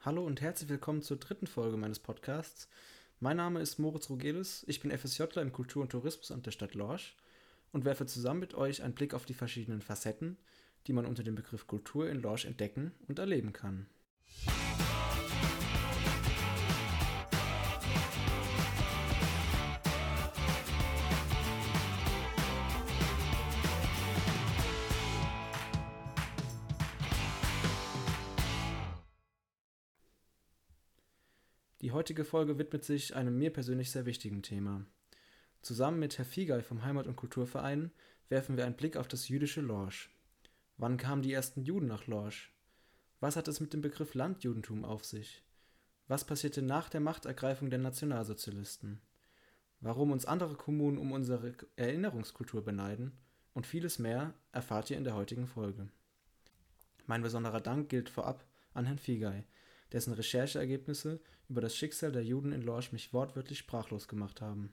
Hallo und herzlich willkommen zur dritten Folge meines Podcasts. Mein Name ist Moritz Rogelis, ich bin FSJler im Kultur- und Tourismusamt der Stadt Lorsch und werfe zusammen mit euch einen Blick auf die verschiedenen Facetten, die man unter dem Begriff Kultur in Lorsch entdecken und erleben kann. Heutige Folge widmet sich einem mir persönlich sehr wichtigen Thema. Zusammen mit Herr Fiegei vom Heimat- und Kulturverein werfen wir einen Blick auf das jüdische Lorsch. Wann kamen die ersten Juden nach Lorsch? Was hat es mit dem Begriff Landjudentum auf sich? Was passierte nach der Machtergreifung der Nationalsozialisten? Warum uns andere Kommunen um unsere Erinnerungskultur beneiden und vieles mehr erfahrt ihr in der heutigen Folge. Mein besonderer Dank gilt vorab an Herrn Fiegei, dessen Rechercheergebnisse über das Schicksal der Juden in Lorsch mich wortwörtlich sprachlos gemacht haben.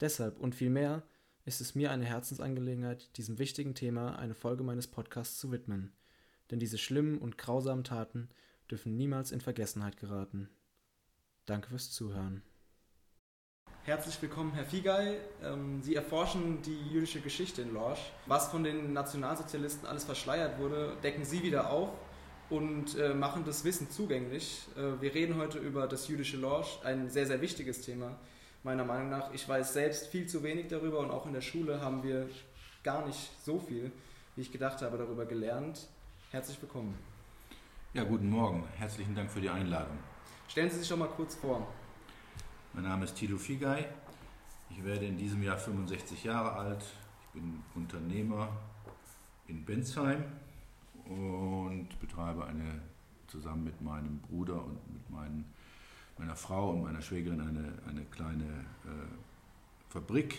Deshalb und viel mehr ist es mir eine Herzensangelegenheit, diesem wichtigen Thema eine Folge meines Podcasts zu widmen. Denn diese schlimmen und grausamen Taten dürfen niemals in Vergessenheit geraten. Danke fürs Zuhören. Herzlich willkommen, Herr Fiegei. Ähm, Sie erforschen die jüdische Geschichte in Lorsch. Was von den Nationalsozialisten alles verschleiert wurde, decken Sie wieder auf und äh, machen das Wissen zugänglich. Äh, wir reden heute über das jüdische Lorsch, ein sehr, sehr wichtiges Thema, meiner Meinung nach. Ich weiß selbst viel zu wenig darüber und auch in der Schule haben wir gar nicht so viel, wie ich gedacht habe, darüber gelernt. Herzlich willkommen. Ja, guten Morgen. Herzlichen Dank für die Einladung. Stellen Sie sich doch mal kurz vor. Mein Name ist Tilo Figay. Ich werde in diesem Jahr 65 Jahre alt. Ich bin Unternehmer in Bensheim und betreibe eine zusammen mit meinem Bruder und mit meinen, meiner Frau und meiner Schwägerin eine, eine kleine äh, Fabrik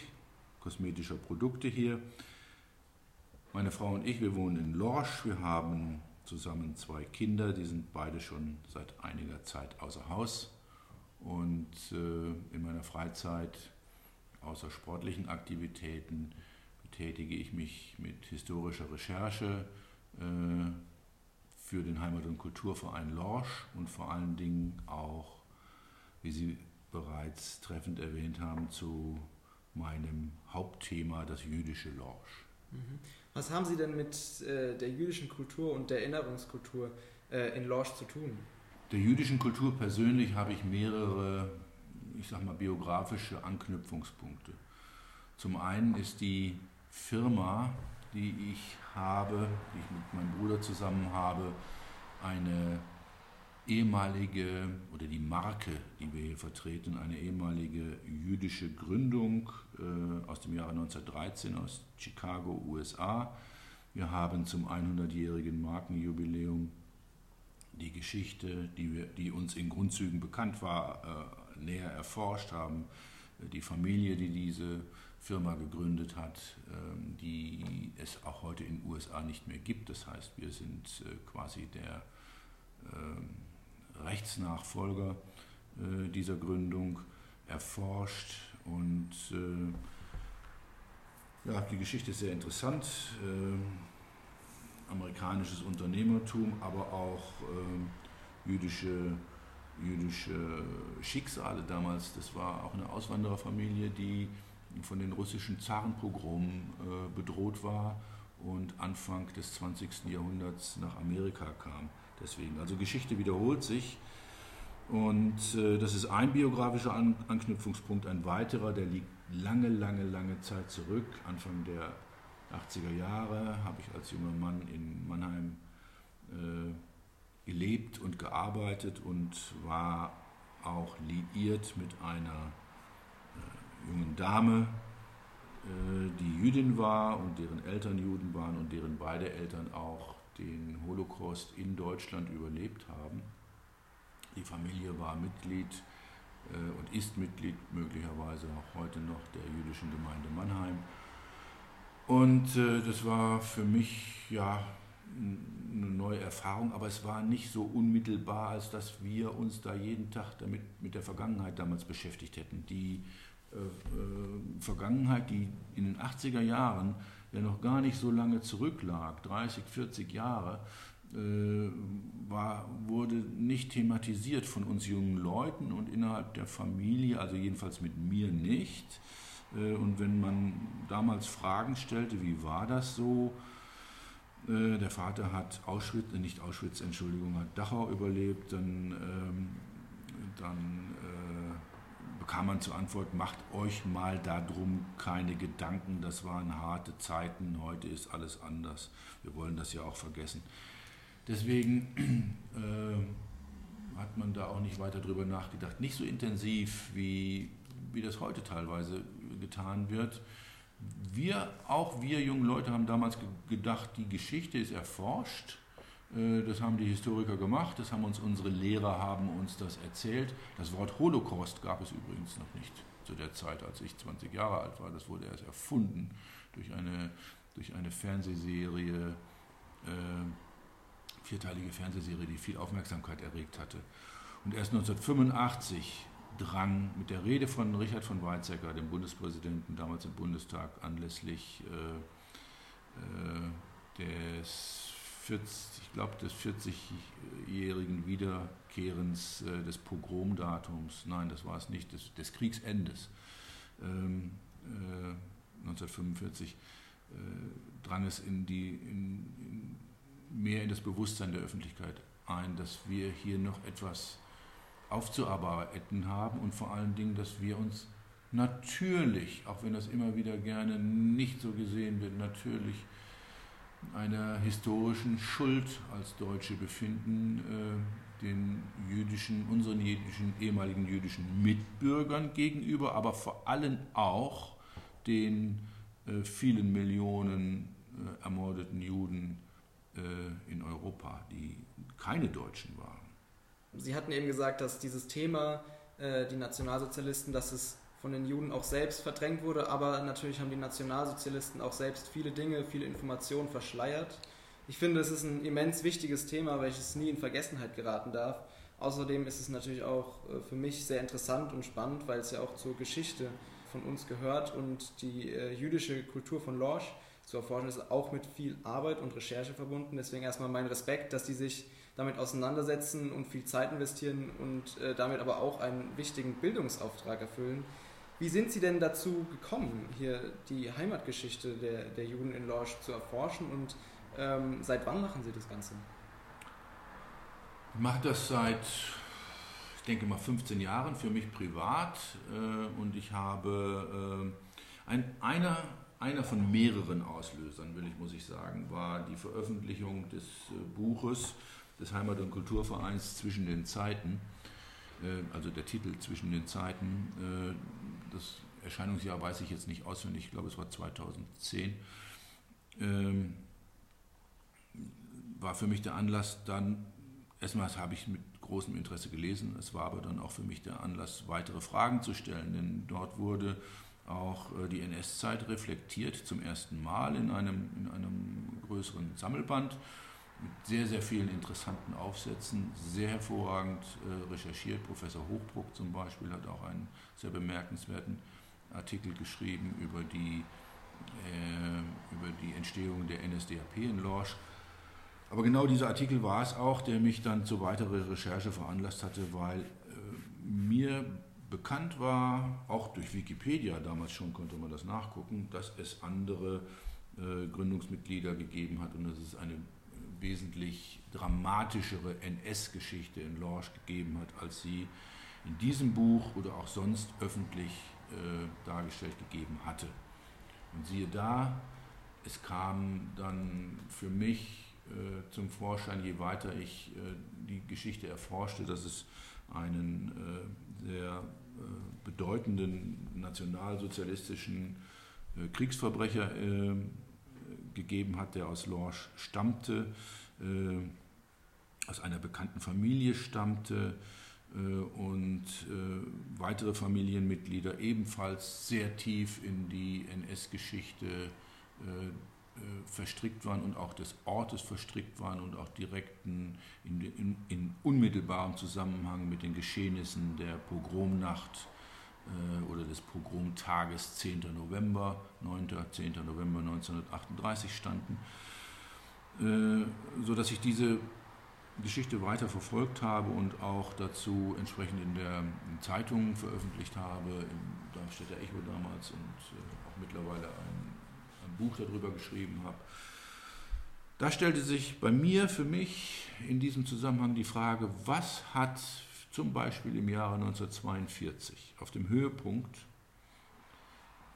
kosmetischer Produkte hier. Meine Frau und ich, wir wohnen in Lorsch. Wir haben zusammen zwei Kinder, die sind beide schon seit einiger Zeit außer Haus. Und äh, in meiner Freizeit, außer sportlichen Aktivitäten, betätige ich mich mit historischer Recherche, für den Heimat- und Kulturverein Lorsch und vor allen Dingen auch, wie Sie bereits treffend erwähnt haben, zu meinem Hauptthema, das jüdische Lorsch. Mhm. Was haben Sie denn mit äh, der jüdischen Kultur und der Erinnerungskultur äh, in Lorsch zu tun? Der jüdischen Kultur persönlich habe ich mehrere, ich sag mal, biografische Anknüpfungspunkte. Zum einen ist die Firma, die ich habe, die ich mit meinem Bruder zusammen habe, eine ehemalige, oder die Marke, die wir hier vertreten, eine ehemalige jüdische Gründung äh, aus dem Jahre 1913 aus Chicago, USA. Wir haben zum 100-jährigen Markenjubiläum die Geschichte, die, wir, die uns in Grundzügen bekannt war, äh, näher erforscht haben, die Familie, die diese Firma gegründet hat, ähm, die es auch heute in den USA nicht mehr gibt. Das heißt, wir sind äh, quasi der ähm, Rechtsnachfolger äh, dieser Gründung erforscht und äh, ja, die Geschichte ist sehr interessant. Ähm, amerikanisches Unternehmertum, aber auch jüdische jüdische Schicksale damals. Das war auch eine Auswandererfamilie, die von den russischen Zarenpogromen äh, bedroht war und Anfang des 20. Jahrhunderts nach Amerika kam. Deswegen, also Geschichte wiederholt sich. Und äh, das ist ein biografischer An Anknüpfungspunkt. Ein weiterer, der liegt lange, lange, lange Zeit zurück. Anfang der 80er Jahre habe ich als junger Mann in Mannheim äh, gelebt und gearbeitet und war auch liiert mit einer jungen Dame, äh, die Jüdin war und deren Eltern Juden waren und deren beide Eltern auch den Holocaust in Deutschland überlebt haben. Die Familie war Mitglied äh, und ist Mitglied möglicherweise auch heute noch der jüdischen Gemeinde Mannheim. Und äh, das war für mich ja eine neue Erfahrung, aber es war nicht so unmittelbar, als dass wir uns da jeden Tag damit mit der Vergangenheit damals beschäftigt hätten. Die Vergangenheit, die in den 80er Jahren ja noch gar nicht so lange zurücklag, 30, 40 Jahre, äh, war, wurde nicht thematisiert von uns jungen Leuten und innerhalb der Familie, also jedenfalls mit mir nicht. Äh, und wenn man damals Fragen stellte, wie war das so? Äh, der Vater hat Auschwitz, nicht Auschwitz, Entschuldigung, hat Dachau überlebt, dann, ähm, dann bekam man zur Antwort, macht euch mal darum keine Gedanken, das waren harte Zeiten, heute ist alles anders. Wir wollen das ja auch vergessen. Deswegen äh, hat man da auch nicht weiter drüber nachgedacht. Nicht so intensiv, wie, wie das heute teilweise getan wird. Wir, auch wir jungen Leute, haben damals gedacht, die Geschichte ist erforscht. Äh, das haben die Historiker gemacht, das haben uns unsere Lehrer haben uns das erzählt. Das Wort Holocaust gab es übrigens noch nicht zu der Zeit, als ich 20 Jahre alt war. Das wurde erst erfunden durch eine, durch eine Fernsehserie. Äh, vierteilige Fernsehserie, die viel Aufmerksamkeit erregt hatte. Und erst 1985 drang mit der Rede von Richard von Weizsäcker, dem Bundespräsidenten damals im Bundestag, anlässlich äh, äh, des 40, ich glaube, des 40-jährigen Wiederkehrens äh, des Pogromdatums, nein, das war es nicht, des, des Kriegsendes, ähm, 1945, äh, äh, drang es in die, in, in mehr in das Bewusstsein der Öffentlichkeit ein, dass wir hier noch etwas aufzuarbeiten haben und vor allen Dingen, dass wir uns natürlich, auch wenn das immer wieder gerne nicht so gesehen wird, natürlich einer historischen Schuld als Deutsche befinden, äh, den jüdischen, unseren jüdischen, ehemaligen jüdischen Mitbürgern gegenüber, aber vor allem auch den äh, vielen Millionen äh, ermordeten Juden äh, in Europa, die keine Deutschen waren. Sie hatten eben gesagt, dass dieses Thema, äh, die Nationalsozialisten, dass es von den Juden auch selbst verdrängt wurde, aber natürlich haben die Nationalsozialisten auch selbst viele Dinge, viele Informationen verschleiert. Ich finde, es ist ein immens wichtiges Thema, welches nie in Vergessenheit geraten darf. Außerdem ist es natürlich auch äh, für mich sehr interessant und spannend, weil es ja auch zur Geschichte von uns gehört und die jüdische Kultur von Lorsch zu erforschen, ist auch mit viel Arbeit und Recherche verbunden. Deswegen erstmal mein Respekt, dass die sich damit auseinandersetzen und viel Zeit investieren und äh, damit aber auch einen wichtigen Bildungsauftrag erfüllen. Wie sind Sie denn dazu gekommen, hier die Heimatgeschichte der, der Juden in Lorsch zu erforschen und ähm, seit wann machen Sie das Ganze? Ich mache das seit, ich denke mal, 15 Jahren für mich privat äh, und ich habe äh, ein, einer einer von mehreren Auslösern, will ich, muss ich sagen, war die Veröffentlichung des äh, Buches des Heimat- und Kulturvereins Zwischen den Zeiten, äh, also der Titel Zwischen den Zeiten. Das Erscheinungsjahr weiß ich jetzt nicht auswendig, ich glaube es war 2010. Ähm, war für mich der Anlass dann, erstmals habe ich mit großem Interesse gelesen, es war aber dann auch für mich der Anlass, weitere Fragen zu stellen, denn dort wurde auch äh, die NS-Zeit reflektiert, zum ersten Mal in einem, in einem größeren Sammelband mit sehr, sehr vielen interessanten Aufsätzen, sehr hervorragend äh, recherchiert. Professor Hochbruck zum Beispiel hat auch einen sehr bemerkenswerten Artikel geschrieben über die, äh, über die Entstehung der NSDAP in Lorsch. Aber genau dieser Artikel war es auch, der mich dann zu weiterer Recherche veranlasst hatte, weil äh, mir Bekannt war, auch durch Wikipedia, damals schon konnte man das nachgucken, dass es andere äh, Gründungsmitglieder gegeben hat und dass es eine wesentlich dramatischere NS-Geschichte in Lorsch gegeben hat, als sie in diesem Buch oder auch sonst öffentlich äh, dargestellt gegeben hatte. Und siehe da, es kam dann für mich äh, zum Vorschein, je weiter ich äh, die Geschichte erforschte, dass es einen äh, sehr äh, bedeutenden nationalsozialistischen äh, Kriegsverbrecher gegeben hat, der aus Lorsch stammte, aus einer bekannten Familie stammte und weitere Familienmitglieder ebenfalls sehr tief in die NS-Geschichte äh, verstrickt waren und auch des Ortes verstrickt waren und auch direkten in, in, in unmittelbarem Zusammenhang mit den Geschehnissen der Pogromnacht äh, oder des Pogromtages 10. November, 9. 10. November 1938 standen. äh, sodass ich diese Geschichte weiter verfolgt habe und auch dazu entsprechend in der Zeitung veröffentlicht habe, im Darmstädter Echo damals und äh, auch mittlerweile ein, ein Buch darüber geschrieben habe. Da stellte sich bei mir, für mich in diesem Zusammenhang die Frage, was hat zum Beispiel im Jahre 1942 auf dem Höhepunkt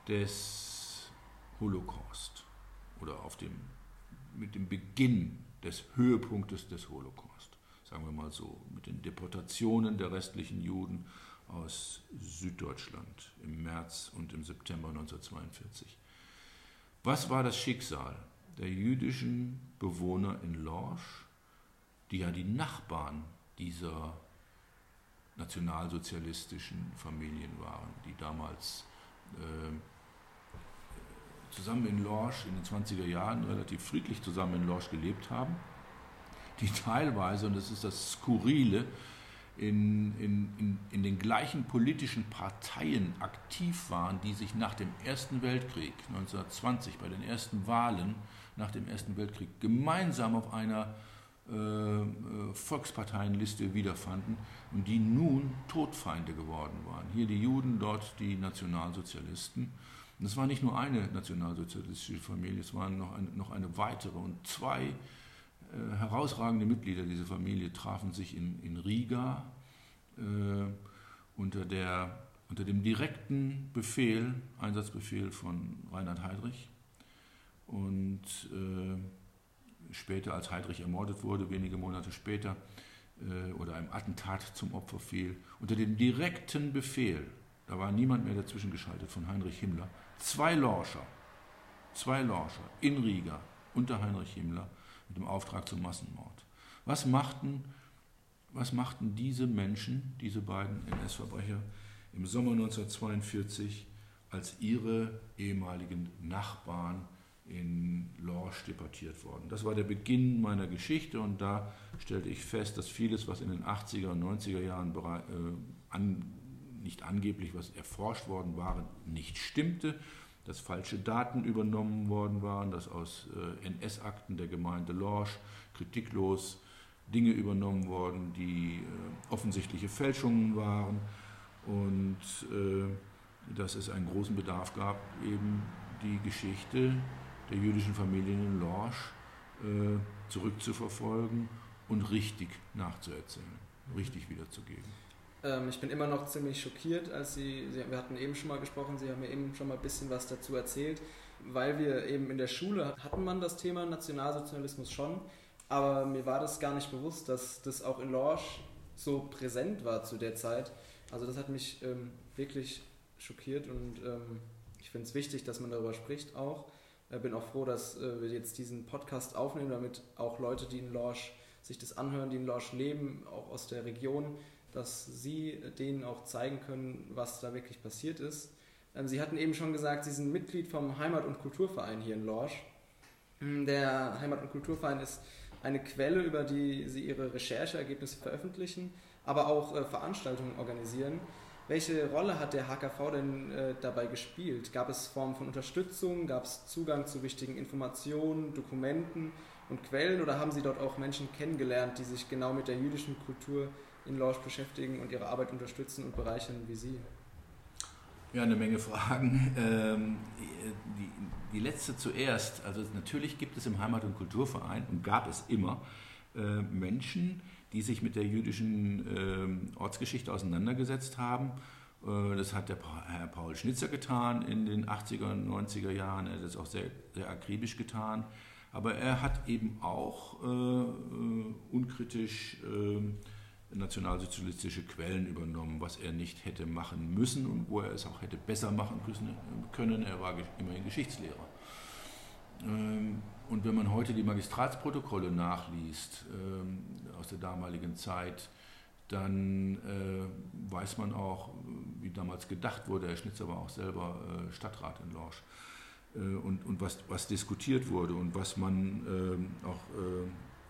des Holocaust oder auf dem, mit dem Beginn des Höhepunktes des Holocaust, sagen wir mal so, mit den Deportationen der restlichen Juden aus Süddeutschland im März und im September 1942. Was war das Schicksal der jüdischen Bewohner in Lorsch, die ja die Nachbarn dieser nationalsozialistischen Familien waren, die damals äh, zusammen in Lorsch in den 20er Jahren relativ friedlich zusammen in Lorsch gelebt haben, die teilweise, und das ist das Skurrile, in, in, in, in den gleichen politischen Parteien aktiv waren, die sich nach dem Ersten Weltkrieg 1920 bei den ersten Wahlen nach dem Ersten Weltkrieg gemeinsam auf einer äh, Volksparteienliste wiederfanden und die nun Todfeinde geworden waren. Hier die Juden, dort die Nationalsozialisten. Und es war nicht nur eine nationalsozialistische Familie, es waren noch eine, noch eine weitere. Und zwei äh, herausragende Mitglieder dieser Familie trafen sich in, in Riga äh, unter, der, unter dem direkten Befehl, Einsatzbefehl von Reinhard Heydrich. Und äh, später, als Heydrich ermordet wurde, wenige Monate später, äh, oder einem Attentat zum Opfer fiel, unter dem direkten Befehl, da war niemand mehr dazwischen geschaltet, von Heinrich Himmler, zwei Lorscher, zwei Lorscher in Riga unter Heinrich Himmler mit dem Auftrag zum Massenmord. Was machten, was machten diese Menschen, diese beiden NS-Verbrecher, im Sommer 1942, als ihre ehemaligen Nachbarn in Lorsch deportiert worden. Das war der Beginn meiner Geschichte und da stellte ich fest, dass vieles, was in den 80er und 90er Jahren äh, an, nicht angeblich, was erforscht worden war, nicht stimmte, dass falsche Daten übernommen worden waren, dass aus äh, NS-Akten der Gemeinde Lorsch kritiklos Dinge übernommen worden, die äh, offensichtliche Fälschungen waren und äh, dass es einen großen Bedarf gab, eben die Geschichte der jüdischen Familien in Lorsch äh, zurückzuverfolgen und richtig nachzuerzählen, richtig wiederzugeben. Ähm, ich bin immer noch ziemlich schockiert, als Sie, Sie, wir hatten eben schon mal gesprochen, Sie haben mir eben schon mal ein bisschen was dazu erzählt, weil wir eben in der Schule hatten man das Thema Nationalsozialismus schon, aber mir war das gar nicht bewusst, dass das auch in Lorsch so präsent war zu der Zeit. Also das hat mich ähm, wirklich schockiert und ähm, ich finde es wichtig, dass man darüber spricht auch. Ich bin auch froh, dass äh, wir jetzt diesen Podcast aufnehmen, damit auch Leute, die in Lorsch sich das anhören, die in Lorsch leben, auch aus der Region, dass Sie denen auch zeigen können, was da wirklich passiert ist. Ähm, Sie hatten eben schon gesagt, Sie sind Mitglied vom Heimat- und Kulturverein hier in Lorsch. Hm, der Heimat- und Kulturverein ist eine Quelle, über die Sie Ihre Rechercheergebnisse veröffentlichen, aber auch äh, Veranstaltungen organisieren. Welche Rolle hat der HKV denn äh, dabei gespielt? Gab es Formen von Unterstützung? Gab es Zugang zu wichtigen Informationen, Dokumenten und Quellen? Oder haben Sie dort auch Menschen kennengelernt, die sich genau mit der jüdischen Kultur in Lorsch beschäftigen und ihre Arbeit unterstützen und bereichern wie Sie? Ja, eine Menge Fragen. Ähm, die, die, letzte zuerst. Also natürlich gibt es im Heimat- und Kulturverein und gab es immer äh, Menschen, die sich mit der jüdischen ähm, Ortsgeschichte auseinandergesetzt haben. Äh, das hat der Herr Paul Schnitzer getan in den 80er und 90er Jahren. Er hat das auch sehr, sehr akribisch getan. Aber er hat eben auch äh, äh unkritisch äh, nationalsozialistische Quellen übernommen, was er nicht hätte machen müssen und wo er es auch hätte besser machen können. Er war immerhin Geschichtslehrer. Und wenn man heute die Magistratsprotokolle nachliest ähm, aus der damaligen Zeit, dann äh, weiß man auch, wie damals gedacht wurde. Herr Schnitzer war auch selber äh, Stadtrat in Lorsch. Äh, und, und was, was diskutiert wurde und was man ähm, auch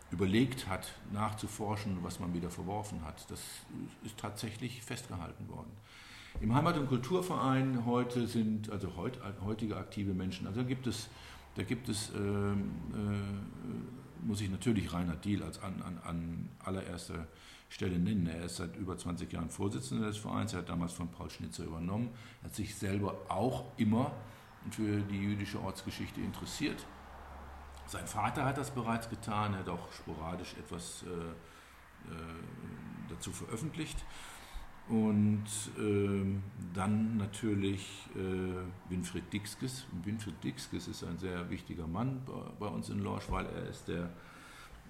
überlegt hat, nachzuforschen, was man wieder verworfen hat. Das ist tatsächlich festgehalten worden. Im Heimat- und Kulturverein heute sind, also heut, heutige aktive Menschen, also gibt es, da gibt es äh, äh, muss ich natürlich Reinhard Diehl als an, an, an allererster Stelle nennen. Er ist seit über 20 Jahren Vorsitzender des Vereins, er hat damals von Paul Schnitzer übernommen, er hat sich selber auch immer für die jüdische Ortsgeschichte interessiert. Sein Vater hat das bereits getan, er hat auch sporadisch etwas äh, äh, dazu veröffentlicht. Und äh, dann natürlich äh, Winfried Dixkes. Winfried Dixkes ist ein sehr wichtiger Mann bei, bei uns in Lorsch, weil er ist der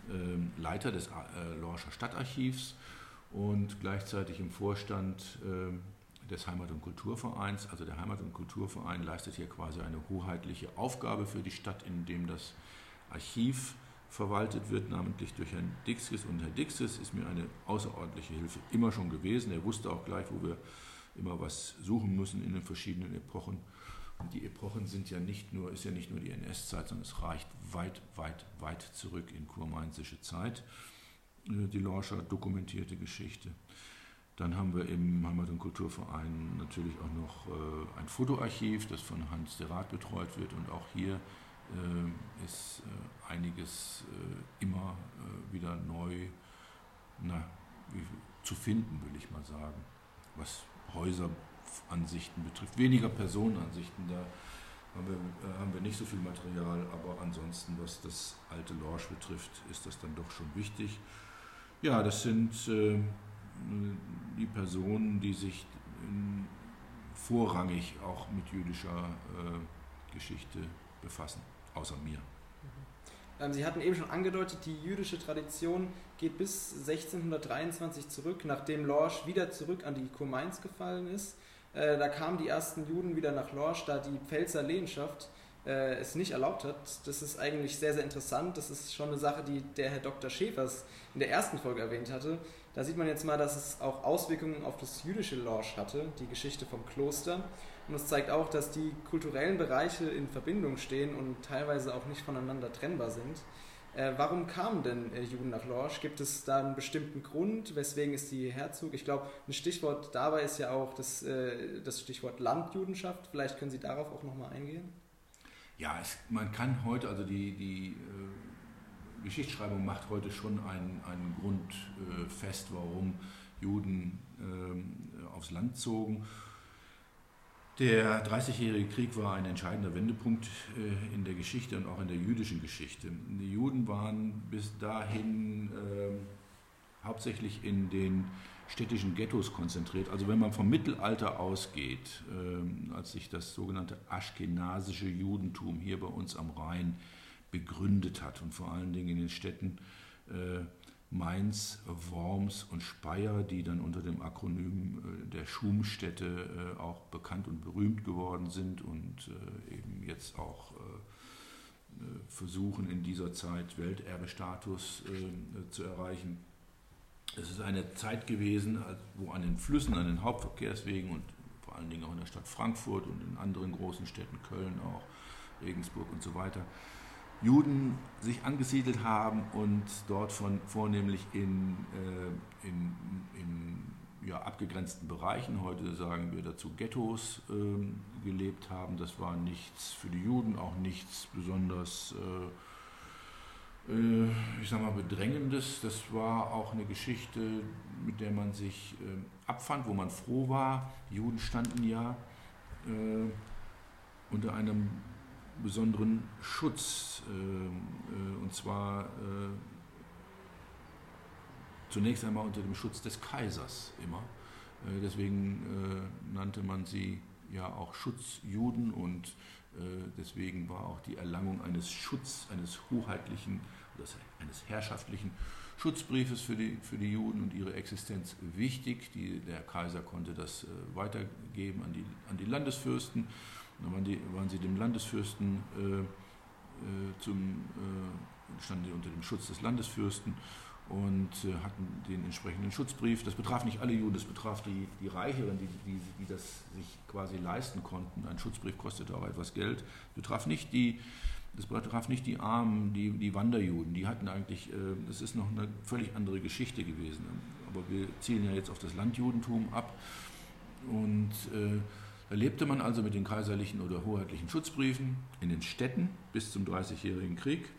äh, Leiter des äh, Lorscher Stadtarchivs und gleichzeitig im Vorstand äh, des Heimat- und Kulturvereins. Also der Heimat- und Kulturverein leistet hier quasi eine hoheitliche Aufgabe für die Stadt, indem das Archiv verwaltet wird, namentlich durch Herrn Dixis. Und Herr Dixis ist mir eine außerordentliche Hilfe immer schon gewesen. Er wusste auch gleich, wo wir immer was suchen müssen in den verschiedenen Epochen. Und die Epochen sind ja nicht nur, ist ja nicht nur die NS-Zeit, sondern es reicht weit, weit, weit zurück in kurmainzische Zeit, äh, die Lorscher dokumentierte Geschichte. Dann haben wir im Heimat- und Kulturverein natürlich auch noch äh, ein Fotoarchiv, das von Hans de Rath betreut wird und auch hier ist äh, einiges äh, immer wieder neu na, zu finden, will ich mal sagen, was Häuseransichten betrifft. Weniger Personenansichten, da haben wir, haben wir nicht so viel Material, aber ansonsten, was das alte Lorsch betrifft, ist das dann doch schon wichtig. Ja, das sind äh, die Personen, die sich vorrangig auch mit jüdischer äh, Geschichte befassen außer mir. Ähm, Sie hatten eben schon angedeutet, die jüdische Tradition geht bis 1623 zurück, nachdem Lorsch wieder zurück an die Kurmainz gefallen ist. Äh, da kamen die ersten Juden wieder nach Lorsch, da die Pfälzer Lehenschaft äh, es nicht erlaubt hat. Das ist eigentlich sehr, sehr interessant. Das ist schon eine Sache, die der Herr Dr. Schäfers in der ersten Folge erwähnt hatte. Da sieht man jetzt mal, dass es auch Auswirkungen auf das jüdische Lorsch hatte, die Geschichte vom Kloster. Und es zeigt auch, dass die kulturellen Bereiche in Verbindung stehen und teilweise auch nicht voneinander trennbar sind. Äh, warum kamen denn äh, Juden nach Lorsch? Gibt es da einen bestimmten Grund? Weswegen ist die Herzog? Ich glaube, ein Stichwort dabei ist ja auch das, äh, das Stichwort Landjudenschaft. Vielleicht können Sie darauf auch nochmal eingehen? Ja, es, man kann heute, also die, die äh, Geschichtsschreibung macht heute schon einen, einen Grund fest, warum Juden ähm, aufs Land zogen. Der Dreißigjährige Krieg war ein entscheidender Wendepunkt äh, in der Geschichte und auch in der jüdischen Geschichte. Die Juden waren bis dahin äh, hauptsächlich in den städtischen Ghettos konzentriert. Also wenn man vom Mittelalter ausgeht, äh, als sich das sogenannte aschkenasische Judentum hier bei uns am Rhein begründet hat und vor allen Dingen in den Städten äh, Mainz, Worms und Speyer, die dann unter dem Akronym äh, der Schumstädte äh, auch bekannt und berühmt geworden sind und äh, eben jetzt auch versuchen in dieser Zeit Welterbestatus zu erreichen. Es ist eine Zeit gewesen, wo an den Flüssen, an den Hauptverkehrswegen und vor allen Dingen auch in der Stadt Frankfurt und in anderen großen Städten, Köln auch, Regensburg und so weiter, Juden sich angesiedelt haben und dort von, vornehmlich in, äh, in, in ja, abgegrenzten Bereichen, heute sagen wir dazu Ghettos, äh, gelebt haben. Das war nichts für die Juden, auch nichts besonders, äh, äh ich sag mal, bedrängendes. Das war auch eine Geschichte, mit der man sich äh, abfand, wo man froh war. Die Juden standen ja äh, unter einem besonderen Schutz. Ähm, äh, und zwar äh, zunächst einmal unter dem Schutz des Kaisers immer. Äh, deswegen nannte man sie ja auch Schutzjuden und deswegen war auch die Erlangung eines Schutz, eines hoheitlichen, eines herrschaftlichen Schutzbriefes für die, für die Juden und ihre Existenz wichtig. Die, der Kaiser konnte das weitergeben an die, an die Landesfürsten da waren, die, waren sie dem Landesfürsten äh, äh, zum, äh, standen sie unter dem Schutz des Landesfürsten und äh, hatten den entsprechenden Schutzbrief. Das betraf nicht alle Juden, das betraf die, die Reicheren, die, die, die das sich quasi leisten konnten. Ein Schutzbrief kostete auch etwas Geld. Das betraf nicht die, das betraf nicht die Armen, die, die Wanderjuden. Die hatten eigentlich, das ist noch eine völlig andere Geschichte gewesen. Aber wir zielen ja jetzt auf das Landjudentum ab. Und da lebte man also mit den kaiserlichen oder hoheitlichen Schutzbriefen in den Städten bis zum Dreißigjährigen Krieg.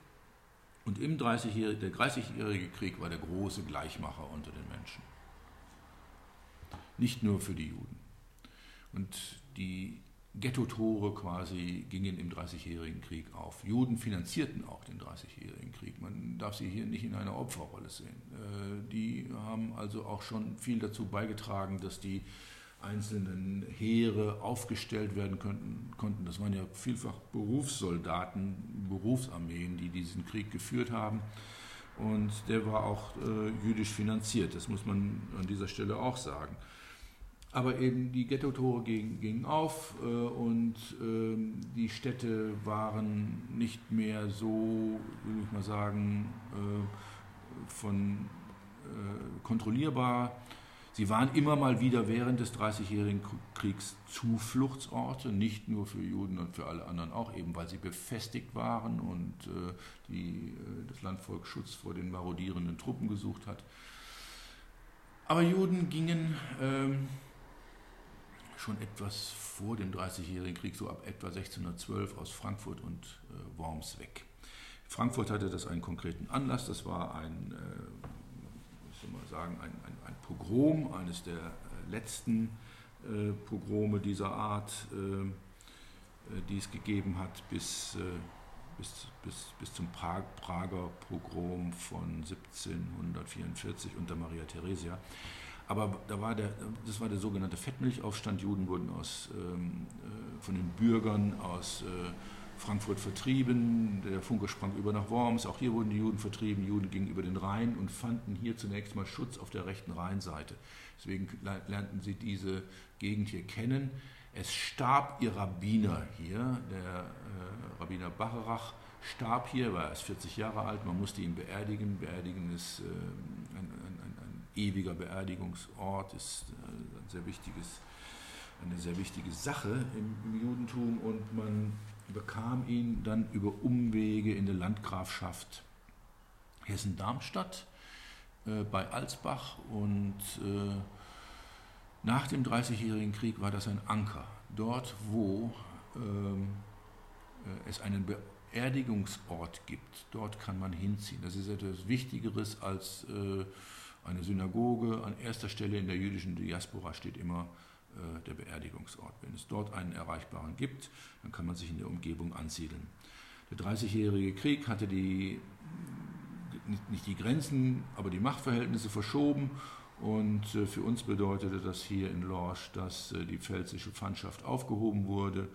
Und im 30 der 30-jährige Krieg war der große Gleichmacher unter den Menschen. Nicht nur für die Juden. Und die Ghetto-Tore quasi gingen im Dreißigjährigen Krieg auf. Juden finanzierten auch den Dreißigjährigen Krieg. Man darf sie hier nicht in einer Opferrolle sehen. Äh, die haben also auch schon viel dazu beigetragen, dass die einzelnen Heere aufgestellt werden könnten, konnten. Das waren ja vielfach Berufssoldaten, Berufsarmeen, die diesen Krieg geführt haben. Und der war auch äh, jüdisch finanziert, das muss man an dieser Stelle auch sagen. Aber eben die Ghetto-Tore gingen, gingen, auf äh, und äh, die Städte waren nicht mehr so, würde ich mal sagen, äh, von äh, kontrollierbar. Sie waren immer mal wieder während des Dreißigjährigen Kriegs Zufluchtsorte, nicht nur für Juden und für alle anderen auch, eben weil sie befestigt waren und äh, die, äh, das Landvolk Schutz vor den marodierenden Truppen gesucht hat. Aber Juden gingen ähm, schon etwas vor dem Dreißigjährigen Krieg, so ab etwa 1612 aus Frankfurt und äh, Worms weg. Frankfurt hatte das einen konkreten Anlass, das war ein, äh, soll man sagen, ein, ein, ein, Pogrom, eines der äh, letzten äh, Pogrome dieser Art, äh, äh, die es gegeben hat bis, bis, bis, bis zum Prag, Prager Pogrom von 1744 unter Maria Theresia. Aber da war der, das war der sogenannte Fettmilchaufstand. Juden wurden aus, ähm, äh, von den Bürgern aus äh, Frankfurt vertrieben. Der Funke sprang über nach Worms. Auch hier wurden die Juden vertrieben. Juden gingen über den Rhein und fanden hier zunächst mal Schutz auf der rechten Rheinseite. Deswegen lernten sie diese Gegend hier kennen. Es starb ihr Rabbiner hier, der äh, Rabbiner Bacharach starb hier, war erst 40 Jahre alt. Man musste ihn beerdigen. Beerdigen ist äh, ein, ein ewiger Beerdigungsort ist äh, ein sehr wichtiges, eine sehr wichtige Sache im, im Judentum und man bekam ihn dann über Umwege in der Landgrafschaft Hessen-Darmstadt äh, bei Alsbach und äh, nach dem Dreißigjährigen Krieg war das ein Anker. Dort, wo ähm, äh, es einen Beerdigungsort gibt, dort kann man hinziehen. Das ist etwas Wichtigeres als äh, eine Synagoge. An erster Stelle in der jüdischen Diaspora steht immer äh, der Beerdigungsort. Wenn es dort einen erreichbaren gibt, dann kann man sich in der Umgebung ansiedeln. Der Dreißigjährige Krieg hatte die, nicht die Grenzen, aber die Machtverhältnisse verschoben. Und äh, für uns bedeutete das hier in Lorsch, dass äh, die pfälzische Pfandschaft aufgehoben wurde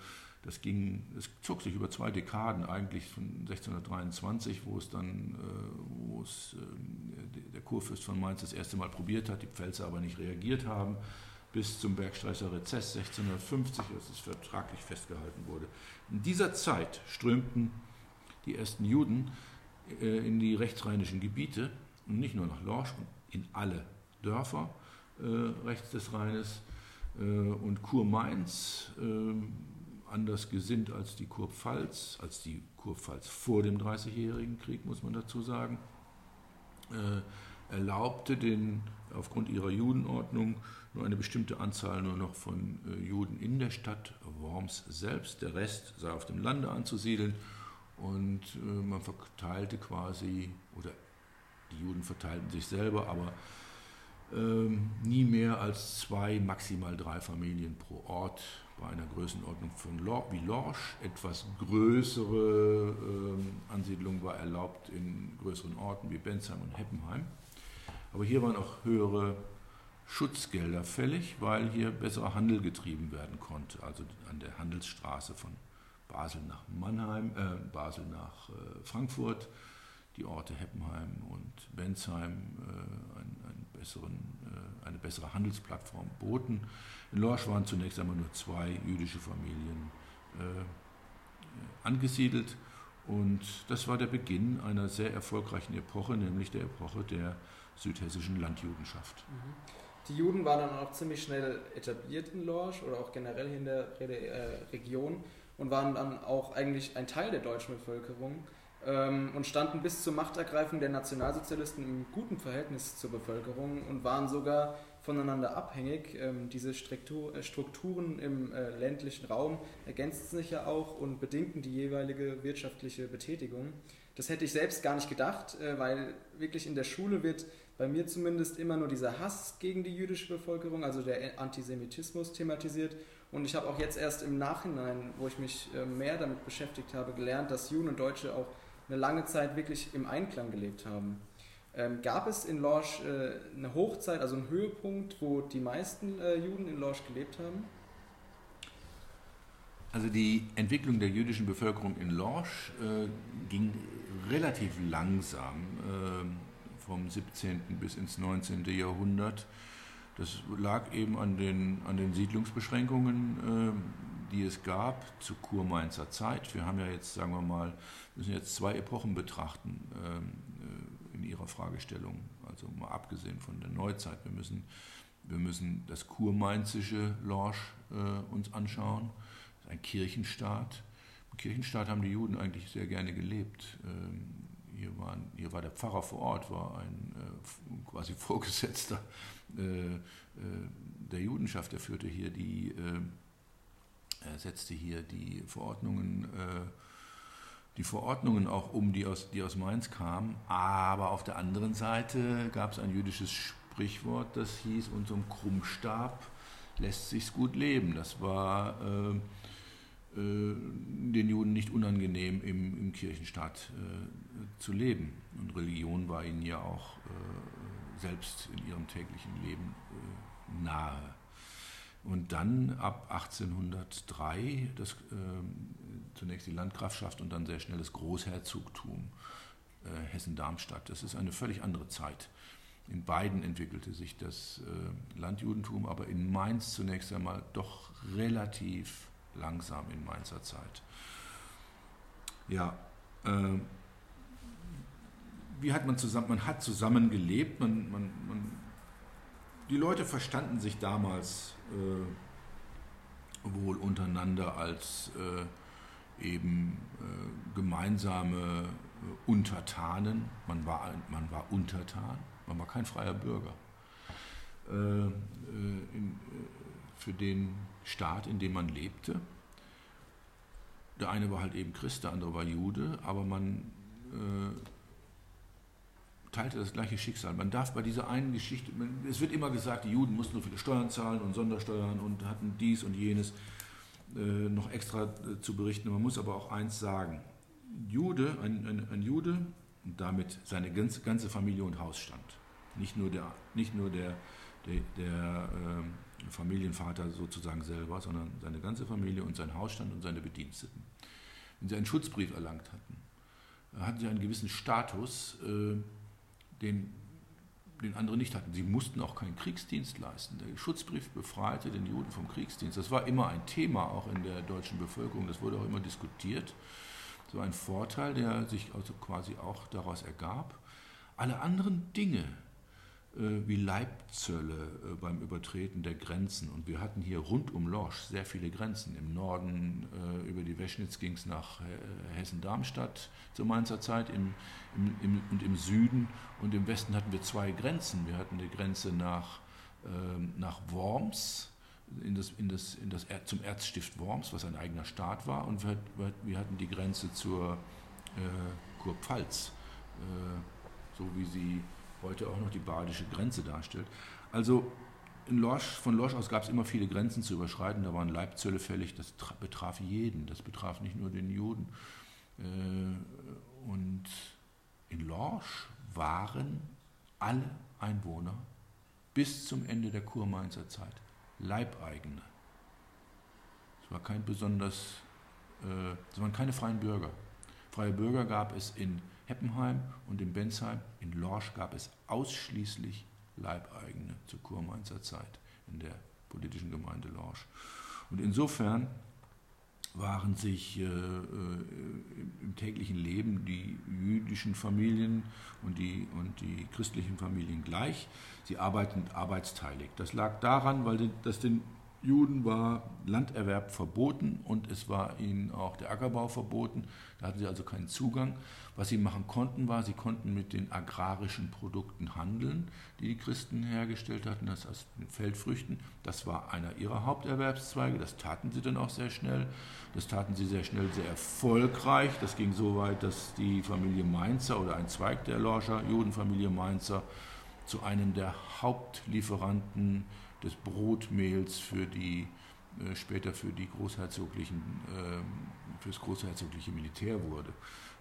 das ging, es zog sich über zwei Dekaden eigentlich von 1623, wo es dann, äh, wo es äh, der Kurfürst von Mainz das erste Mal probiert hat, die Pfälzer aber nicht reagiert haben, bis zum Bergstreicher Rezess 1650, als es vertraglich festgehalten wurde. In dieser Zeit strömten die ersten Juden äh, in die rechtsrheinischen Gebiete und nicht nur nach Lorsch, in alle Dörfer rechts des Rheines und Kurmainz anders gesinnt als die Kurpfalz, als die Kurpfalz vor dem Dreißigjährigen Krieg, muss man dazu sagen, äh, erlaubte den, aufgrund ihrer Judenordnung nur eine bestimmte Anzahl nur noch von äh, Juden in der Stadt Worms selbst. Der Rest sei auf dem Lande anzusiedeln und äh, man verteilte quasi, oder die Juden verteilten sich selber, aber ähm, nie mehr als zwei, maximal drei Familien pro Ort bei einer Größenordnung von Lor wie Lorsch. Etwas größere äh, Ansiedlung war erlaubt in größeren Orten wie Bensheim und Heppenheim. Aber hier waren auch höhere Schutzgelder fällig, weil hier besserer Handel getrieben werden konnte. Also an der Handelsstraße von Basel nach Mannheim, äh, Basel nach äh, Frankfurt, die Orte Heppenheim und Bensheim äh, einen, einen besseren, äh, eine bessere Handelsplattform boten. In Lorsch waren zunächst einmal nur zwei jüdische Familien äh, angesiedelt und das war der Beginn einer sehr erfolgreichen Epoche, nämlich der Epoche der südhessischen Landjudenschaft. Mhm. Die Juden waren dann auch ziemlich schnell etabliert in Lorsch oder auch generell in der äh, Region und waren dann auch eigentlich ein Teil der deutschen Bevölkerung ähm, und standen bis zur Machtergreifung der Nationalsozialisten im guten Verhältnis zur Bevölkerung und waren sogar voneinander abhängig. Ähm, diese äh, Strukturen im äh, ländlichen Raum ergänzten sich ja auch und bedingten die jeweilige wirtschaftliche Betätigung. Das hätte ich selbst gar nicht gedacht, weil wirklich in der Schule wird bei mir zumindest immer nur dieser Hass gegen die jüdische Bevölkerung, also der Antisemitismus thematisiert. Und ich habe auch jetzt erst im Nachhinein, wo ich mich äh, mehr damit beschäftigt habe, gelernt, dass Juden und Deutsche auch eine lange Zeit wirklich im Einklang gelebt haben. Ähm, gab es in Lorsch äh, eine Hochzeit, also einen Höhepunkt, wo die meisten äh, Juden in Lorsch gelebt haben? Also die Entwicklung der jüdischen Bevölkerung in Lorsch äh, ging relativ langsam äh, vom 17. bis ins 19. Jahrhundert. Das lag eben an den, an den Siedlungsbeschränkungen, äh, die es gab zur Kurmainzer Zeit. Wir haben ja jetzt, sagen wir mal, müssen jetzt zwei Epochen betrachten ähm, äh, in ihrer Fragestellung, also mal abgesehen von der Neuzeit. Wir müssen, wir müssen das kurmainzische Lorsch äh, uns anschauen, ein Kirchenstaat. Im Kirchenstaat haben die Juden eigentlich sehr gerne gelebt. Ähm, hier, waren, hier war der Pfarrer vor Ort, war ein äh, quasi Vorgesetzter äh, äh, der Judenschaft. Er führte hier die, äh, er setzte hier die Verordnungen die Verordnungen auch um, die aus, die aus Mainz kamen. Aber auf der anderen Seite gab es ein jüdisches Sprichwort, das hieß, unter dem Krummstab lässt sich's gut leben. Das war äh, äh, den Juden nicht unangenehm, im, im Kirchenstaat äh, zu leben. Und Religion war ihnen ja auch äh, selbst in ihrem täglichen Leben äh, nahe. Und dann ab 1803 das, äh, zunächst die Landgrafschaft und dann sehr schnell das Großherzogtum äh, Hessen-Darmstadt. Das ist eine völlig andere Zeit. In beiden entwickelte sich das äh, Landjudentum, aber in Mainz zunächst einmal doch relativ langsam in Mainzer Zeit. Ja, äh, wie hat man zusammen, man hat zusammen gelebt, man, man, man die Leute verstanden sich damals äh, wohl untereinander als äh, eben äh, gemeinsame äh, Untertanen. Man war, man war Untertan, man war kein freier Bürger. Äh, äh, in, für den Staat, in dem man lebte. Der eine war halt eben Christ, der andere war Jude, aber man teilte das gleiche Schicksal. Man darf bei dieser einen Geschichte, es wird immer gesagt, die Juden mussten so viele Steuern zahlen und Sondersteuern und hatten dies und jenes äh, noch extra äh, zu berichten. Man muss aber auch eins sagen. Jude, ein, ein, ein Jude und damit seine ganze, ganze Familie und Hausstand. Nicht nur der, nicht nur der, der, der äh, Familienvater sozusagen selber, sondern seine ganze Familie und sein Hausstand und seine Bediensteten. Wenn sie einen Schutzbrief erlangt hatten, hatten sie einen gewissen Status, äh, den, den andere nicht hatten. Sie mussten auch keinen Kriegsdienst leisten. Der Schutzbrief befreite den Juden vom Kriegsdienst. Das war immer ein Thema auch in der deutschen Bevölkerung. Das wurde auch immer diskutiert. So ein Vorteil, der sich also quasi auch daraus ergab. Alle anderen Dinge, wie Leibzölle äh, beim Übertreten der Grenzen. Und wir hatten hier rund um Lorsch sehr viele Grenzen. Im Norden äh, über die Weschnitz ging es nach Hessen-Darmstadt zur Mainzer Zeit im, im, im, und im Süden und im Westen hatten wir zwei Grenzen. Wir hatten die Grenze nach, ähm, nach Worms, in das, in das, in das, zum Erzstift Worms, was ein eigener Staat war, und wir, wir hatten die Grenze zur äh, Kurpfalz, äh, so wie sie heute auch noch die badische Grenze darstellt. Also Lorsch, von Lorsch aus gab es immer viele Grenzen zu überschreiten, da waren Leibzölle fällig, das betraf jeden, das betraf nicht nur den Juden. Äh, und in Lorsch waren alle Einwohner bis zum Ende der Kurmainzer Zeit Leibeigene. Es war kein besonders, äh, es waren keine freien Bürger. Freie Bürger gab es in Heppenheim und in Bensheim. In Lorsch gab es ausschließlich Leibeigene zur Kurmainzer Zeit in der politischen Gemeinde Lorsch. Und insofern waren sich äh, äh, im täglichen Leben die jüdischen Familien und die, und die christlichen Familien gleich. Sie arbeiten arbeitsteilig. Das lag daran, weil das den Juden war Landerwerb verboten und es war ihnen auch der Ackerbau verboten. Da hatten sie also keinen Zugang. Was sie machen konnten, war, sie konnten mit den agrarischen Produkten handeln, die die Christen hergestellt hatten, das heißt mit Feldfrüchten. Das war einer ihrer Haupterwerbszweige. Das taten sie dann auch sehr schnell. Das taten sie sehr schnell, sehr erfolgreich. Das ging so weit, dass die Familie Mainzer oder ein Zweig der Lorscher Judenfamilie Mainzer zu einem der Hauptlieferanten des Brotmehls für die äh, später für die großherzoglichen äh, fürs großherzogliche Militär wurde.